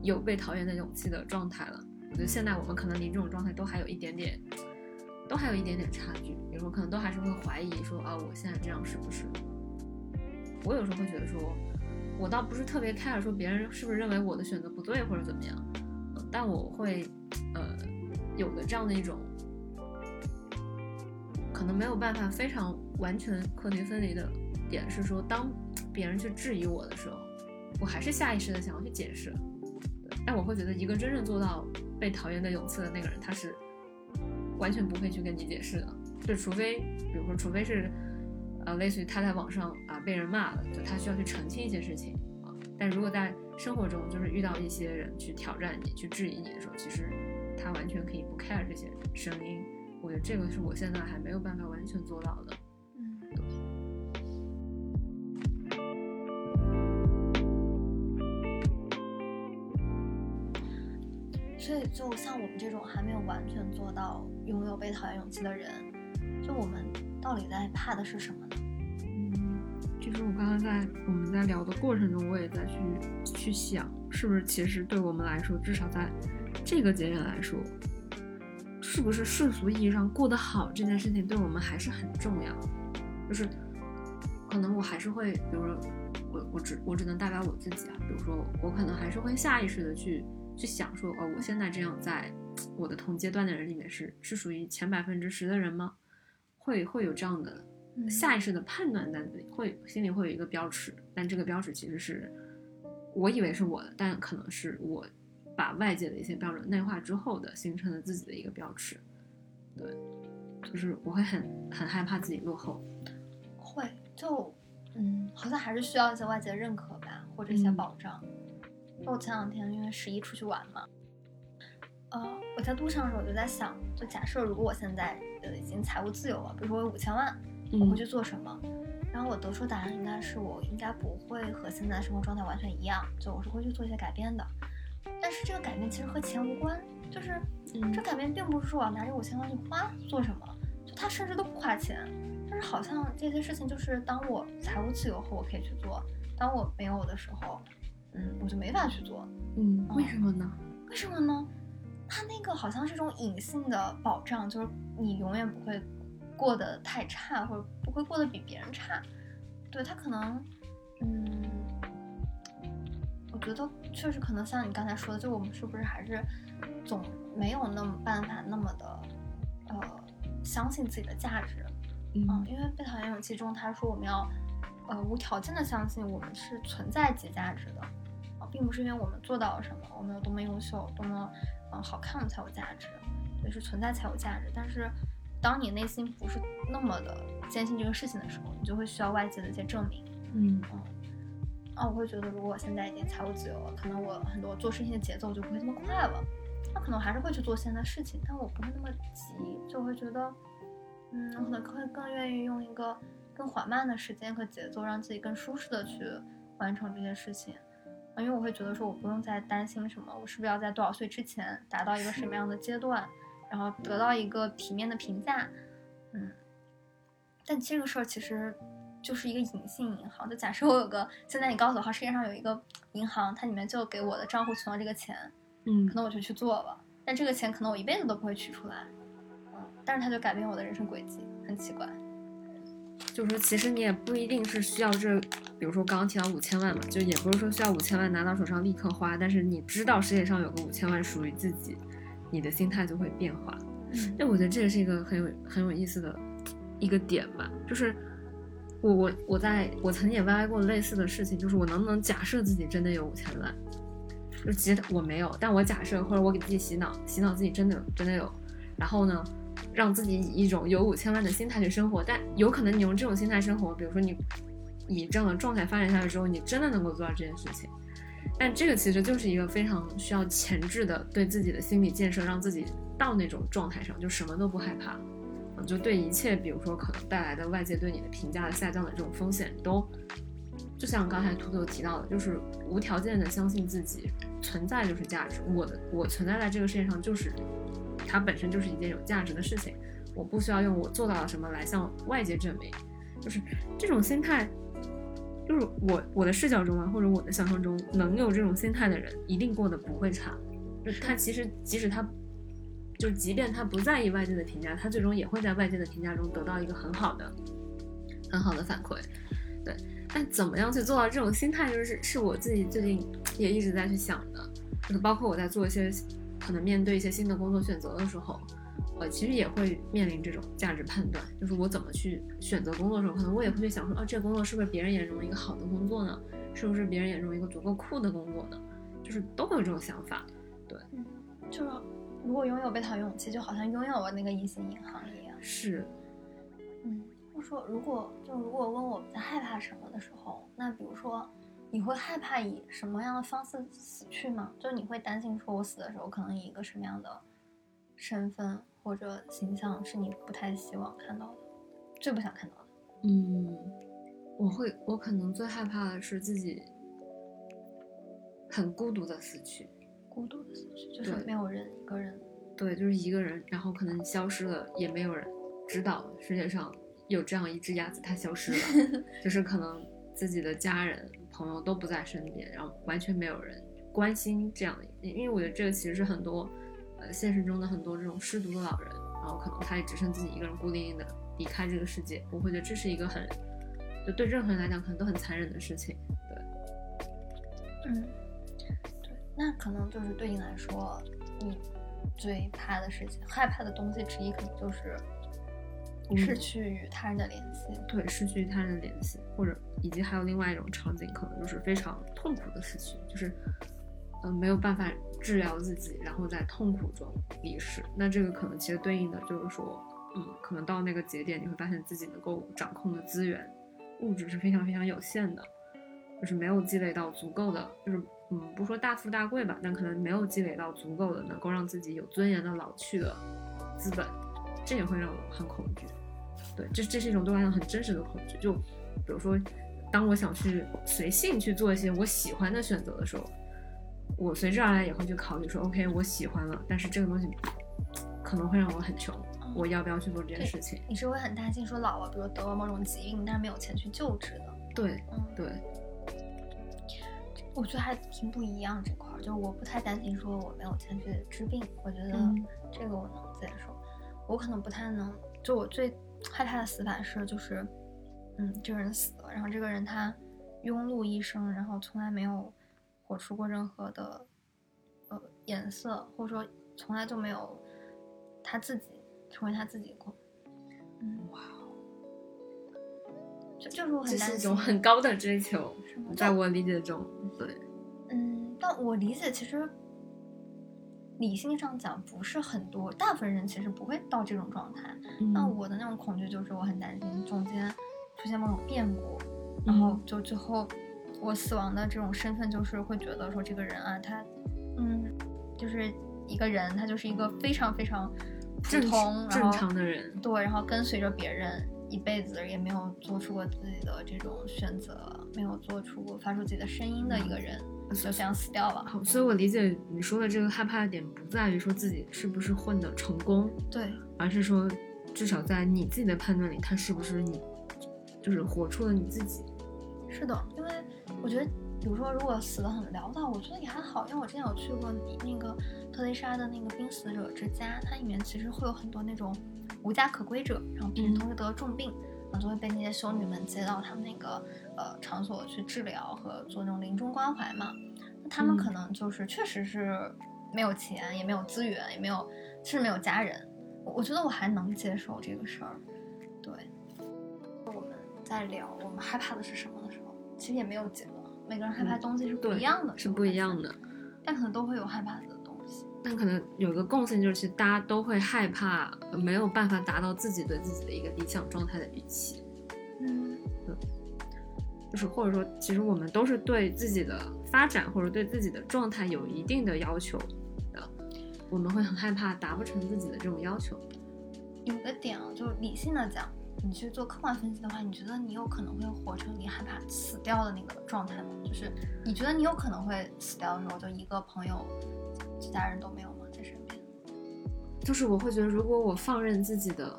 有被讨厌的勇气的状态了。我觉得现在我们可能离这种状态都还有一点点，都还有一点点差距。比如说，可能都还是会怀疑说啊，我现在这样是不是？我有时候会觉得说，我倒不是特别 care 说别人是不是认为我的选择不对或者怎么样，但我会呃有的这样的一种，可能没有办法非常完全课题分离的点是说，当别人去质疑我的时候，我还是下意识的想要去解释。但我会觉得一个真正做到被讨厌的勇气的那个人，他是完全不会去跟你解释的，就除非，比如说，除非是，呃，类似于他在网上啊被人骂了，就他需要去澄清一些事情啊。但如果在生活中，就是遇到一些人去挑战你、去质疑你的时候，其实他完全可以不 care 这些声音。我觉得这个是我现在还没有办法完全做到的。嗯，所以就像我们这种还没有完全做到拥有被讨厌勇气的人，就我们到底在怕的是什么呢？嗯，就是我刚刚在我们在聊的过程中，我也在去去想，是不是其实对我们来说，至少在这个节点来说，是不是世俗意义上过得好这件事情，对我们还是很重要。就是可能我还是会，比如说我我只我只能代表我自己啊，比如说我可能还是会下意识的去去想说，哦，我现在这样在我的同阶段的人里面是是属于前百分之十的人吗？会会有这样的。下意识的判断在那里，会心里会有一个标尺，但这个标尺其实是我以为是我的，但可能是我把外界的一些标准内化之后的形成了自己的一个标尺。对，就是我会很很害怕自己落后。会，就嗯，好像还是需要一些外界的认可吧，或者一些保障。就我前两天因为十一出去玩嘛，呃，我在路上的时候我就在想，就假设如果我现在呃已经财务自由了，比如说我有五千万。我会去做什么？然后我得出答案应该是我应该不会和现在生活状态完全一样，就我是会去做一些改变的。但是这个改变其实和钱无关，就是这改变并不是说我要拿这五千块去花做什么，就它甚至都不花钱。但是好像这些事情就是当我财务自由后我可以去做，当我没有的时候，嗯，我就没法去做。嗯，为什么呢？为什么呢？它那个好像是一种隐性的保障，就是你永远不会。过得太差，或者不会过得比别人差，对他可能，嗯，我觉得确实可能像你刚才说的，就我们是不是还是总没有那么办法那么的，呃，相信自己的价值，嗯，因为《被讨厌勇气》中他说我们要，呃，无条件的相信我们是存在即价值的，啊，并不是因为我们做到了什么，我们有多么优秀，多么嗯好看，我们才有价值，对，是存在才有价值，但是。当你内心不是那么的坚信这个事情的时候，你就会需要外界的一些证明。嗯嗯，啊，我会觉得，如果我现在已经财务自由了，可能我很多做事情的节奏就不会这么快了。那可能还是会去做现在的事情，但我不会那么急，就会觉得，嗯，我可能会更愿意用一个更缓慢的时间和节奏，让自己更舒适的去完成这些事情。啊，因为我会觉得说，我不用再担心什么，我是不是要在多少岁之前达到一个什么样的阶段。然后得到一个体面的评价，嗯，但这个事儿其实就是一个隐性银行。就假设我有个，现在你告诉我，哈，世界上有一个银行，它里面就给我的账户存了这个钱，嗯，可能我就去做了，但这个钱可能我一辈子都不会取出来，嗯，但是它就改变我的人生轨迹，很奇怪。就是说，其实你也不一定是需要这，比如说刚刚提到五千万嘛，就也不是说需要五千万拿到手上立刻花，但是你知道世界上有个五千万属于自己。你的心态就会变化，那我觉得这也是一个很有很有意思的一个点吧。就是我我我在我曾经也 YY 过类似的事情，就是我能不能假设自己真的有五千万？就其实我没有，但我假设或者我给自己洗脑，洗脑自己真的真的有，然后呢，让自己以一种有五千万的心态去生活。但有可能你用这种心态生活，比如说你以这样的状态发展下去之后，你真的能够做到这件事情。但这个其实就是一个非常需要前置的对自己的心理建设，让自己到那种状态上，就什么都不害怕，就对一切，比如说可能带来的外界对你的评价的下降的这种风险，都就像刚才秃头提到的，就是无条件的相信自己存在就是价值，我的我存在在这个世界上就是它本身就是一件有价值的事情，我不需要用我做到了什么来向外界证明，就是这种心态。就是我我的视角中啊，或者我的想象中，能有这种心态的人，一定过得不会差。就他其实即使他，就即便他不在意外界的评价，他最终也会在外界的评价中得到一个很好的、很好的反馈。对，但怎么样去做到这种心态，就是是我自己最近也一直在去想的。就是包括我在做一些可能面对一些新的工作选择的时候。我其实也会面临这种价值判断，就是我怎么去选择工作的时候，可能我也会去想说，啊，这个工作是不是别人眼中一个好的工作呢？是不是别人眼中一个足够酷的工作呢？就是都会有这种想法。对，就是如果拥有被讨厌勇气，就好像拥有了那个隐形银行一样。是，嗯，我说如果就如果问我在害怕什么的时候，那比如说你会害怕以什么样的方式死去吗？就你会担心说我死的时候可能以一个什么样的身份？或者形象是你不太希望看到的，最不想看到的。嗯，我会，我可能最害怕的是自己很孤独的死去，孤独的死去，就是没有人，一个人。对，就是一个人，然后可能消失了，也没有人知道世界上有这样一只鸭子，它消失了，就是可能自己的家人朋友都不在身边，然后完全没有人关心这样的，因为我觉得这个其实是很多呃现实中的很多这种失独的老人，然后可能他也只剩自己一个人孤零零的离开这个世界，我会觉得这是一个很就对任何人来讲可能都很残忍的事情。对嗯，对，那可能就是对你来说，你最怕的事情、害怕的东西之一，可能就是失去与他人的联系。对，失去与他人的联系，或者以及还有另外一种场景，可能就是非常痛苦的失去，就是嗯没有办法治疗自己，然后在痛苦中离世。那这个可能其实对应的就是说，嗯，可能到那个节点，你会发现自己能够掌控的资源、物质是非常非常有限的。就是没有积累到足够的，就是嗯，不说大富大贵吧，但可能没有积累到足够的能够让自己有尊严的老去的资本，这也会让我很恐惧。对，这这是一种对我来讲很真实的恐惧。就比如说，当我想去随性去做一些我喜欢的选择的时候，我随之而来也会去考虑说，OK，我喜欢了，但是这个东西可能会让我很穷，我要不要去做这件事情？你是会很担心说老了，比如得了某种疾病，但是没有钱去救治的。对，嗯，对。我觉得还挺不一样这块儿，就是我不太担心说我没有钱去治病，我觉得这个我能接受。我可能不太能，就我最害怕的死法是，就是嗯，这个人死了，然后这个人他庸碌一生，然后从来没有活出过任何的呃颜色，或者说从来就没有他自己成为他自己过。嗯，哇，就就是我很担心，这是一种很高的追求。在我理解中，对，嗯，但我理解其实理性上讲不是很多，大部分人其实不会到这种状态。那我的那种恐惧就是我很担心中间出现某种变故，然后就最后我死亡的这种身份就是会觉得说这个人啊，他嗯，就是一个人，他就是一个非常非常普通正常的人，对，然后跟随着别人。一辈子也没有做出过自己的这种选择，没有做出过发出自己的声音的一个人，就这样死掉了。好，所以我理解你说的这个害怕的点，不在于说自己是不是混得成功，对，而是说至少在你自己的判断里，他是不是你，就是活出了你自己。是的，因为我觉得，比如说如果死的很潦倒，我觉得也还好，因为我之前有去过那个特蕾莎的那个濒死者之家，它里面其实会有很多那种。无家可归者，然后平时同时得了重病，然后就会被那些修女们接到他们那个呃场所去治疗和做那种临终关怀嘛。那他们可能就是确实是没有钱，也没有资源，也没有，甚至没有家人。我我觉得我还能接受这个事儿。对，我们在聊我们害怕的是什么的时候，其实也没有结论。每个人害怕东西是不一样的，是不一样的，但可能都会有害怕的东西。但可能有个共性，就是其实大家都会害怕没有办法达到自己对自己的一个理想状态的预期。嗯，对，就是或者说，其实我们都是对自己的发展或者对自己的状态有一定的要求的，我们会很害怕达不成自己的这种要求。有个点啊，就是理性的讲，你去做客观分析的话，你觉得你有可能会活成你害怕死掉的那个状态吗？就是你觉得你有可能会死掉的时候，就一个朋友。其他人都没有吗？在身边，就是我会觉得，如果我放任自己的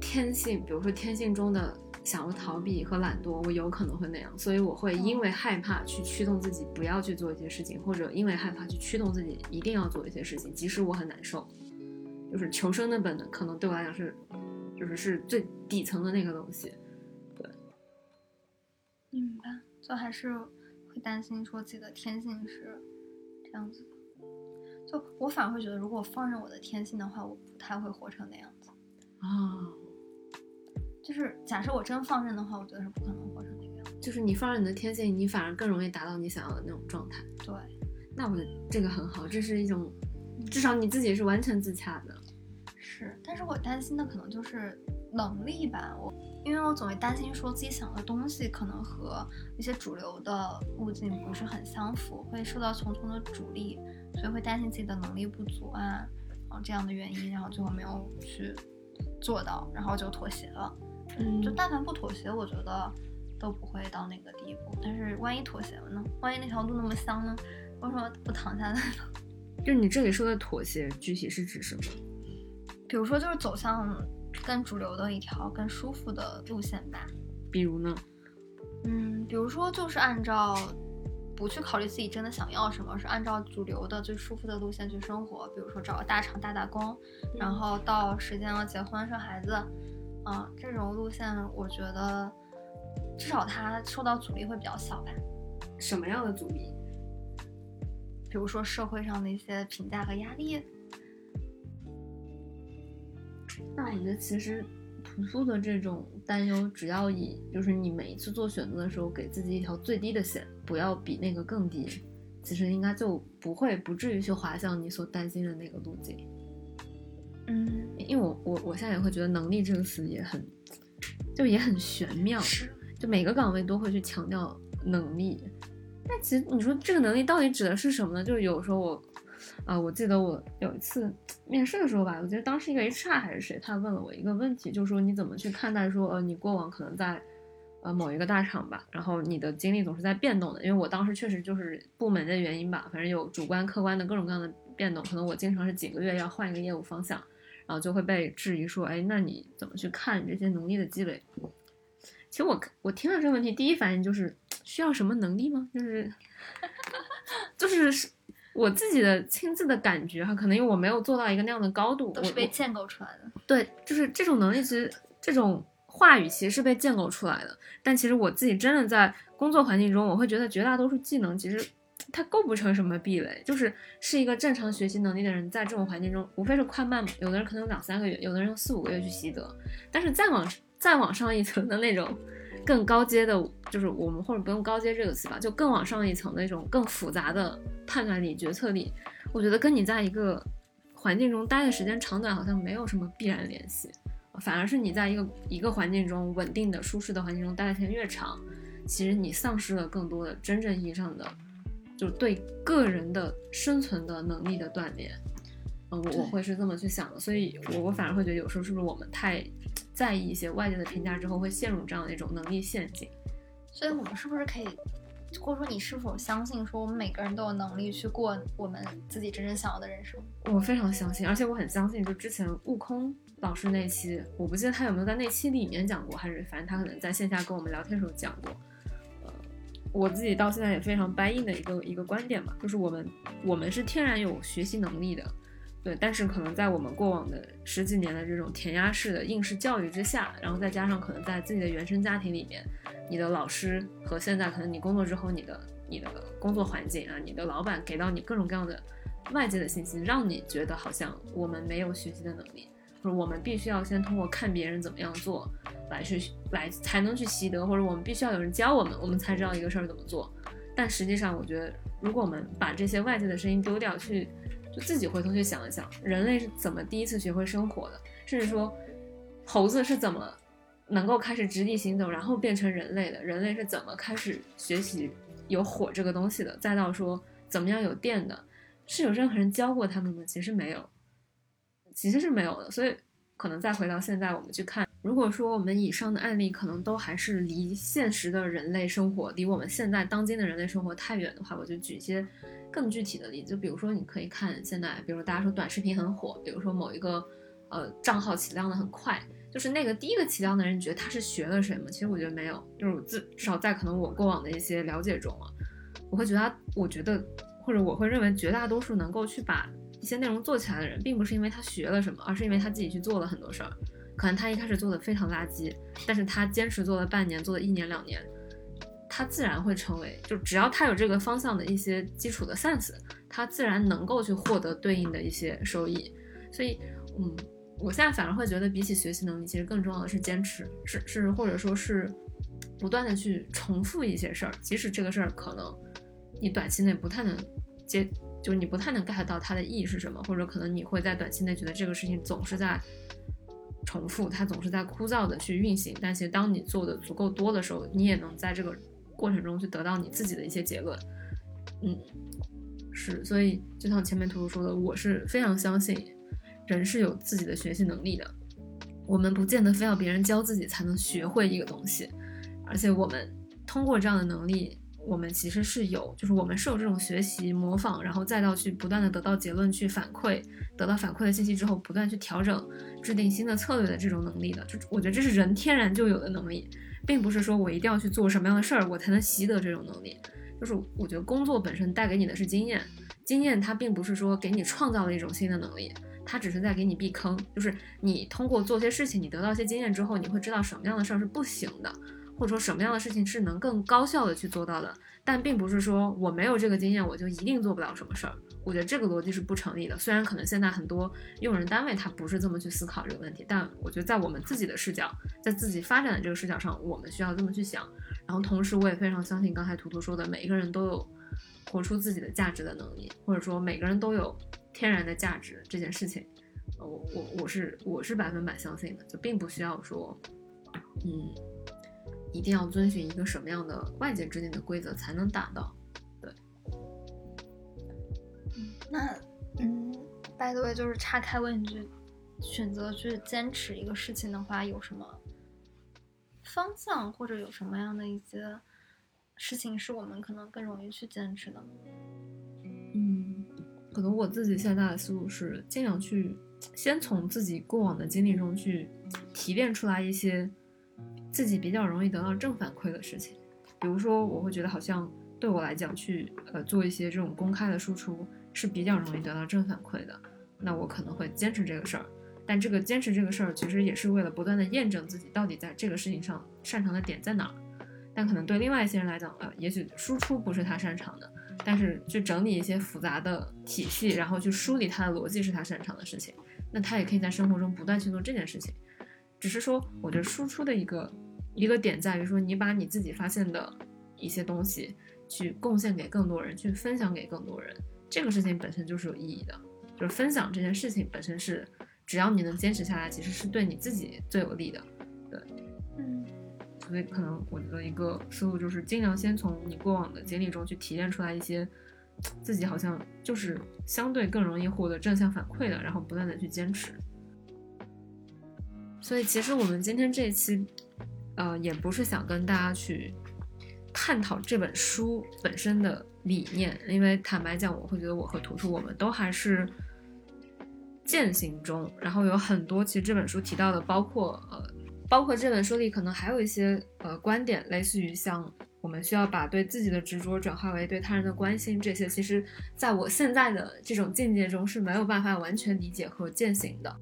天性，比如说天性中的想要逃避和懒惰，我有可能会那样。所以我会因为害怕去驱动自己不要去做一些事情，或者因为害怕去驱动自己一定要做一些事情，即使我很难受。就是求生的本能，可能对我来讲是，就是是最底层的那个东西。对，明白。就还是会担心说自己的天性是这样子。就我反而会觉得，如果我放任我的天性的话，我不太会活成那样子。啊，就是假设我真放任的话，我觉得是不可能活成那个样子。就是你放任你的天性，你反而更容易达到你想要的那种状态。对，那我这个很好，这是一种，至少你自己是完全自洽的。是，但是我担心的可能就是能力吧。我因为我总会担心说自己想的东西可能和一些主流的路径不是很相符，会受到重重的阻力。所以会担心自己的能力不足啊，然后这样的原因，然后最后没有去做到，然后就妥协了。嗯，就但凡不妥协，我觉得都不会到那个地步。但是万一妥协了呢？万一那条路那么香呢？为什么不躺下来呢？就你这里说的妥协，具体是指什么？比如说，就是走向更主流的一条更舒服的路线吧。比如呢？嗯，比如说就是按照不去考虑自己真的想要什么，是按照主流的最舒服的路线去生活。比如说找个大厂打打工，然后到时间要结婚生孩子，嗯，这种路线我觉得至少它受到阻力会比较小吧。什么样的阻力？比如说社会上的一些评价和压力。那我觉得其实朴素的这种担忧，只要以就是你每一次做选择的时候，给自己一条最低的线，不要比那个更低，其实应该就不会不至于去滑向你所担心的那个路径。嗯，因为我我我现在也会觉得能力这个词也很，就也很玄妙，就每个岗位都会去强调能力。但其实你说这个能力到底指的是什么呢？就是有时候我，啊，我记得我有一次面试的时候吧，我记得当时一个 HR 还是谁，他问了我一个问题，就是说你怎么去看待说，呃，你过往可能在，呃，某一个大厂吧，然后你的经历总是在变动的，因为我当时确实就是部门的原因吧，反正有主观客观的各种各样的变动，可能我经常是几个月要换一个业务方向，然后就会被质疑说，哎，那你怎么去看这些能力的积累？其实我我听了这个问题，第一反应就是需要什么能力吗？就是 就是我自己的亲自的感觉哈，可能因为我没有做到一个那样的高度，都是被建构出来的。对，就是这种能力，其实这种话语其实是被建构出来的。但其实我自己真的在工作环境中，我会觉得绝大多数技能其实它构不成什么壁垒，就是是一个正常学习能力的人，在这种环境中，无非是快慢嘛。有的人可能有两三个月，有的人用四五个月去习得，但是再往。再往上一层的那种，更高阶的，就是我们或者不用高阶这个词吧，就更往上一层的那种更复杂的判断力、决策力，我觉得跟你在一个环境中待的时间长短好像没有什么必然联系，反而是你在一个一个环境中稳定的、舒适的环境中待的时间越长，其实你丧失了更多的真正意义上的，就是对个人的生存的能力的锻炼。嗯，我我会是这么去想的，所以我我反而会觉得有时候是不是我们太。在意一些外界的评价之后，会陷入这样的一种能力陷阱。所以，我们是不是可以，或者说你是否相信，说我们每个人都有能力去过我们自己真正想要的人生？我非常相信，而且我很相信，就之前悟空老师那期，我不记得他有没有在那期里面讲过，还是反正他可能在线下跟我们聊天时候讲过。呃，我自己到现在也非常 buy in 的一个一个观点嘛，就是我们我们是天然有学习能力的。对，但是可能在我们过往的十几年的这种填鸭式的应试教育之下，然后再加上可能在自己的原生家庭里面，你的老师和现在可能你工作之后你的你的工作环境啊，你的老板给到你各种各样的外界的信息，让你觉得好像我们没有学习的能力，或者我们必须要先通过看别人怎么样做来去来才能去习得，或者我们必须要有人教我们，我们才知道一个事儿怎么做。但实际上，我觉得如果我们把这些外界的声音丢掉，去。就自己回头去想一想，人类是怎么第一次学会生活的，甚至说，猴子是怎么能够开始直立行走，然后变成人类的？人类是怎么开始学习有火这个东西的？再到说怎么样有电的，是有任何人教过他们吗？其实没有，其实是没有的。所以可能再回到现在，我们去看，如果说我们以上的案例可能都还是离现实的人类生活，离我们现在当今的人类生活太远的话，我就举一些。更具体的例子，就比如说，你可以看现在，比如大家说短视频很火，比如说某一个呃账号起量的很快，就是那个第一个起量的人，你觉得他是学了什么？其实我觉得没有，就是至少在可能我过往的一些了解中啊，我会觉得，我觉得或者我会认为绝大多数能够去把一些内容做起来的人，并不是因为他学了什么，而是因为他自己去做了很多事儿。可能他一开始做的非常垃圾，但是他坚持做了半年，做了一年两年。他自然会成为，就只要他有这个方向的一些基础的 sense，他自然能够去获得对应的一些收益。所以，嗯，我现在反而会觉得，比起学习能力，其实更重要的是坚持，是是，或者说是不断的去重复一些事儿，即使这个事儿可能你短期内不太能接，就是你不太能 get 到它的意义是什么，或者可能你会在短期内觉得这个事情总是在重复，它总是在枯燥的去运行。但其实当你做的足够多的时候，你也能在这个。过程中去得到你自己的一些结论，嗯，是，所以就像前面图图说的，我是非常相信人是有自己的学习能力的，我们不见得非要别人教自己才能学会一个东西，而且我们通过这样的能力，我们其实是有，就是我们是有这种学习、模仿，然后再到去不断的得到结论、去反馈，得到反馈的信息之后，不断去调整、制定新的策略的这种能力的。就我觉得这是人天然就有的能力，并不是说我一定要去做什么样的事儿，我才能习得这种能力。就是我觉得工作本身带给你的是经验，经验它并不是说给你创造了一种新的能力，它只是在给你避坑。就是你通过做些事情，你得到一些经验之后，你会知道什么样的事儿是不行的。或者说什么样的事情是能更高效的去做到的，但并不是说我没有这个经验我就一定做不了什么事儿。我觉得这个逻辑是不成立的。虽然可能现在很多用人单位他不是这么去思考这个问题，但我觉得在我们自己的视角，在自己发展的这个视角上，我们需要这么去想。然后同时，我也非常相信刚才图图说的，每一个人都有活出自己的价值的能力，或者说每个人都有天然的价值这件事情，我我我是我是百分百相信的，就并不需要说，嗯。一定要遵循一个什么样的外界制定的规则才能达到？对，那嗯，by the way，就是岔开问一句，选择去坚持一个事情的话，有什么方向或者有什么样的一些事情是我们可能更容易去坚持的？嗯，可能我自己现在的思路是尽量去先从自己过往的经历中去提炼出来一些。自己比较容易得到正反馈的事情，比如说，我会觉得好像对我来讲，去呃做一些这种公开的输出是比较容易得到正反馈的，那我可能会坚持这个事儿。但这个坚持这个事儿，其实也是为了不断的验证自己到底在这个事情上擅长的点在哪儿。但可能对另外一些人来讲，呃，也许输出不是他擅长的，但是去整理一些复杂的体系，然后去梳理他的逻辑是他擅长的事情。那他也可以在生活中不断去做这件事情。只是说，我觉得输出的一个一个点在于说，你把你自己发现的一些东西去贡献给更多人，去分享给更多人，这个事情本身就是有意义的。就是分享这件事情本身是，只要你能坚持下来，其实是对你自己最有利的。对，嗯。所以可能我觉得一个思路就是尽量先从你过往的经历中去提炼出来一些自己好像就是相对更容易获得正向反馈的，然后不断的去坚持。所以其实我们今天这一期，呃，也不是想跟大家去探讨这本书本身的理念，因为坦白讲，我会觉得我和图图我们都还是践行中。然后有很多其实这本书提到的，包括呃，包括这本书里可能还有一些呃观点，类似于像我们需要把对自己的执着转化为对他人的关心，这些其实在我现在的这种境界中是没有办法完全理解和践行的。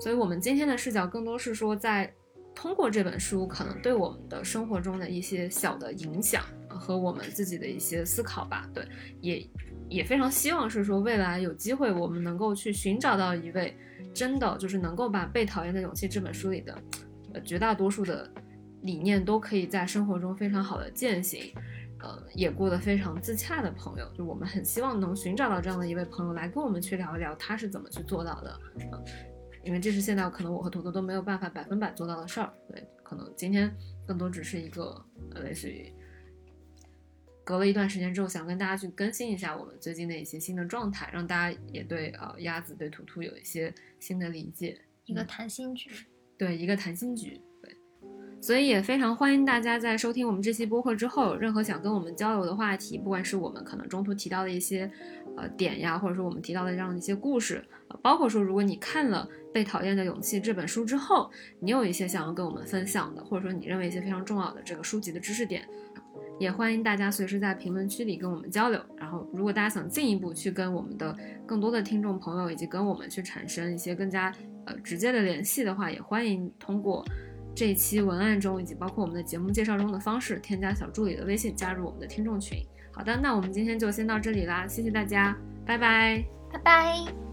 所以，我们今天的视角更多是说，在通过这本书，可能对我们的生活中的一些小的影响和我们自己的一些思考吧。对，也也非常希望是说，未来有机会，我们能够去寻找到一位真的就是能够把《被讨厌的勇气》这本书里的呃绝大多数的理念都可以在生活中非常好的践行，呃，也过得非常自洽的朋友。就我们很希望能寻找到这样的一位朋友来跟我们去聊一聊他是怎么去做到的。因为这是现在可能我和图图都没有办法百分百做到的事儿，对，可能今天更多只是一个呃，类似于隔了一段时间之后，想跟大家去更新一下我们最近的一些新的状态，让大家也对呃鸭子对图图有一些新的理解，一个谈心局，对，一个谈心局，对，所以也非常欢迎大家在收听我们这期播客之后，任何想跟我们交流的话题，不管是我们可能中途提到的一些呃点呀，或者说我们提到的这样的一些故事，包括说如果你看了。被讨厌的勇气这本书之后，你有一些想要跟我们分享的，或者说你认为一些非常重要的这个书籍的知识点，也欢迎大家随时在评论区里跟我们交流。然后，如果大家想进一步去跟我们的更多的听众朋友以及跟我们去产生一些更加呃直接的联系的话，也欢迎通过这一期文案中以及包括我们的节目介绍中的方式，添加小助理的微信，加入我们的听众群。好的，那我们今天就先到这里啦，谢谢大家，拜拜，拜拜。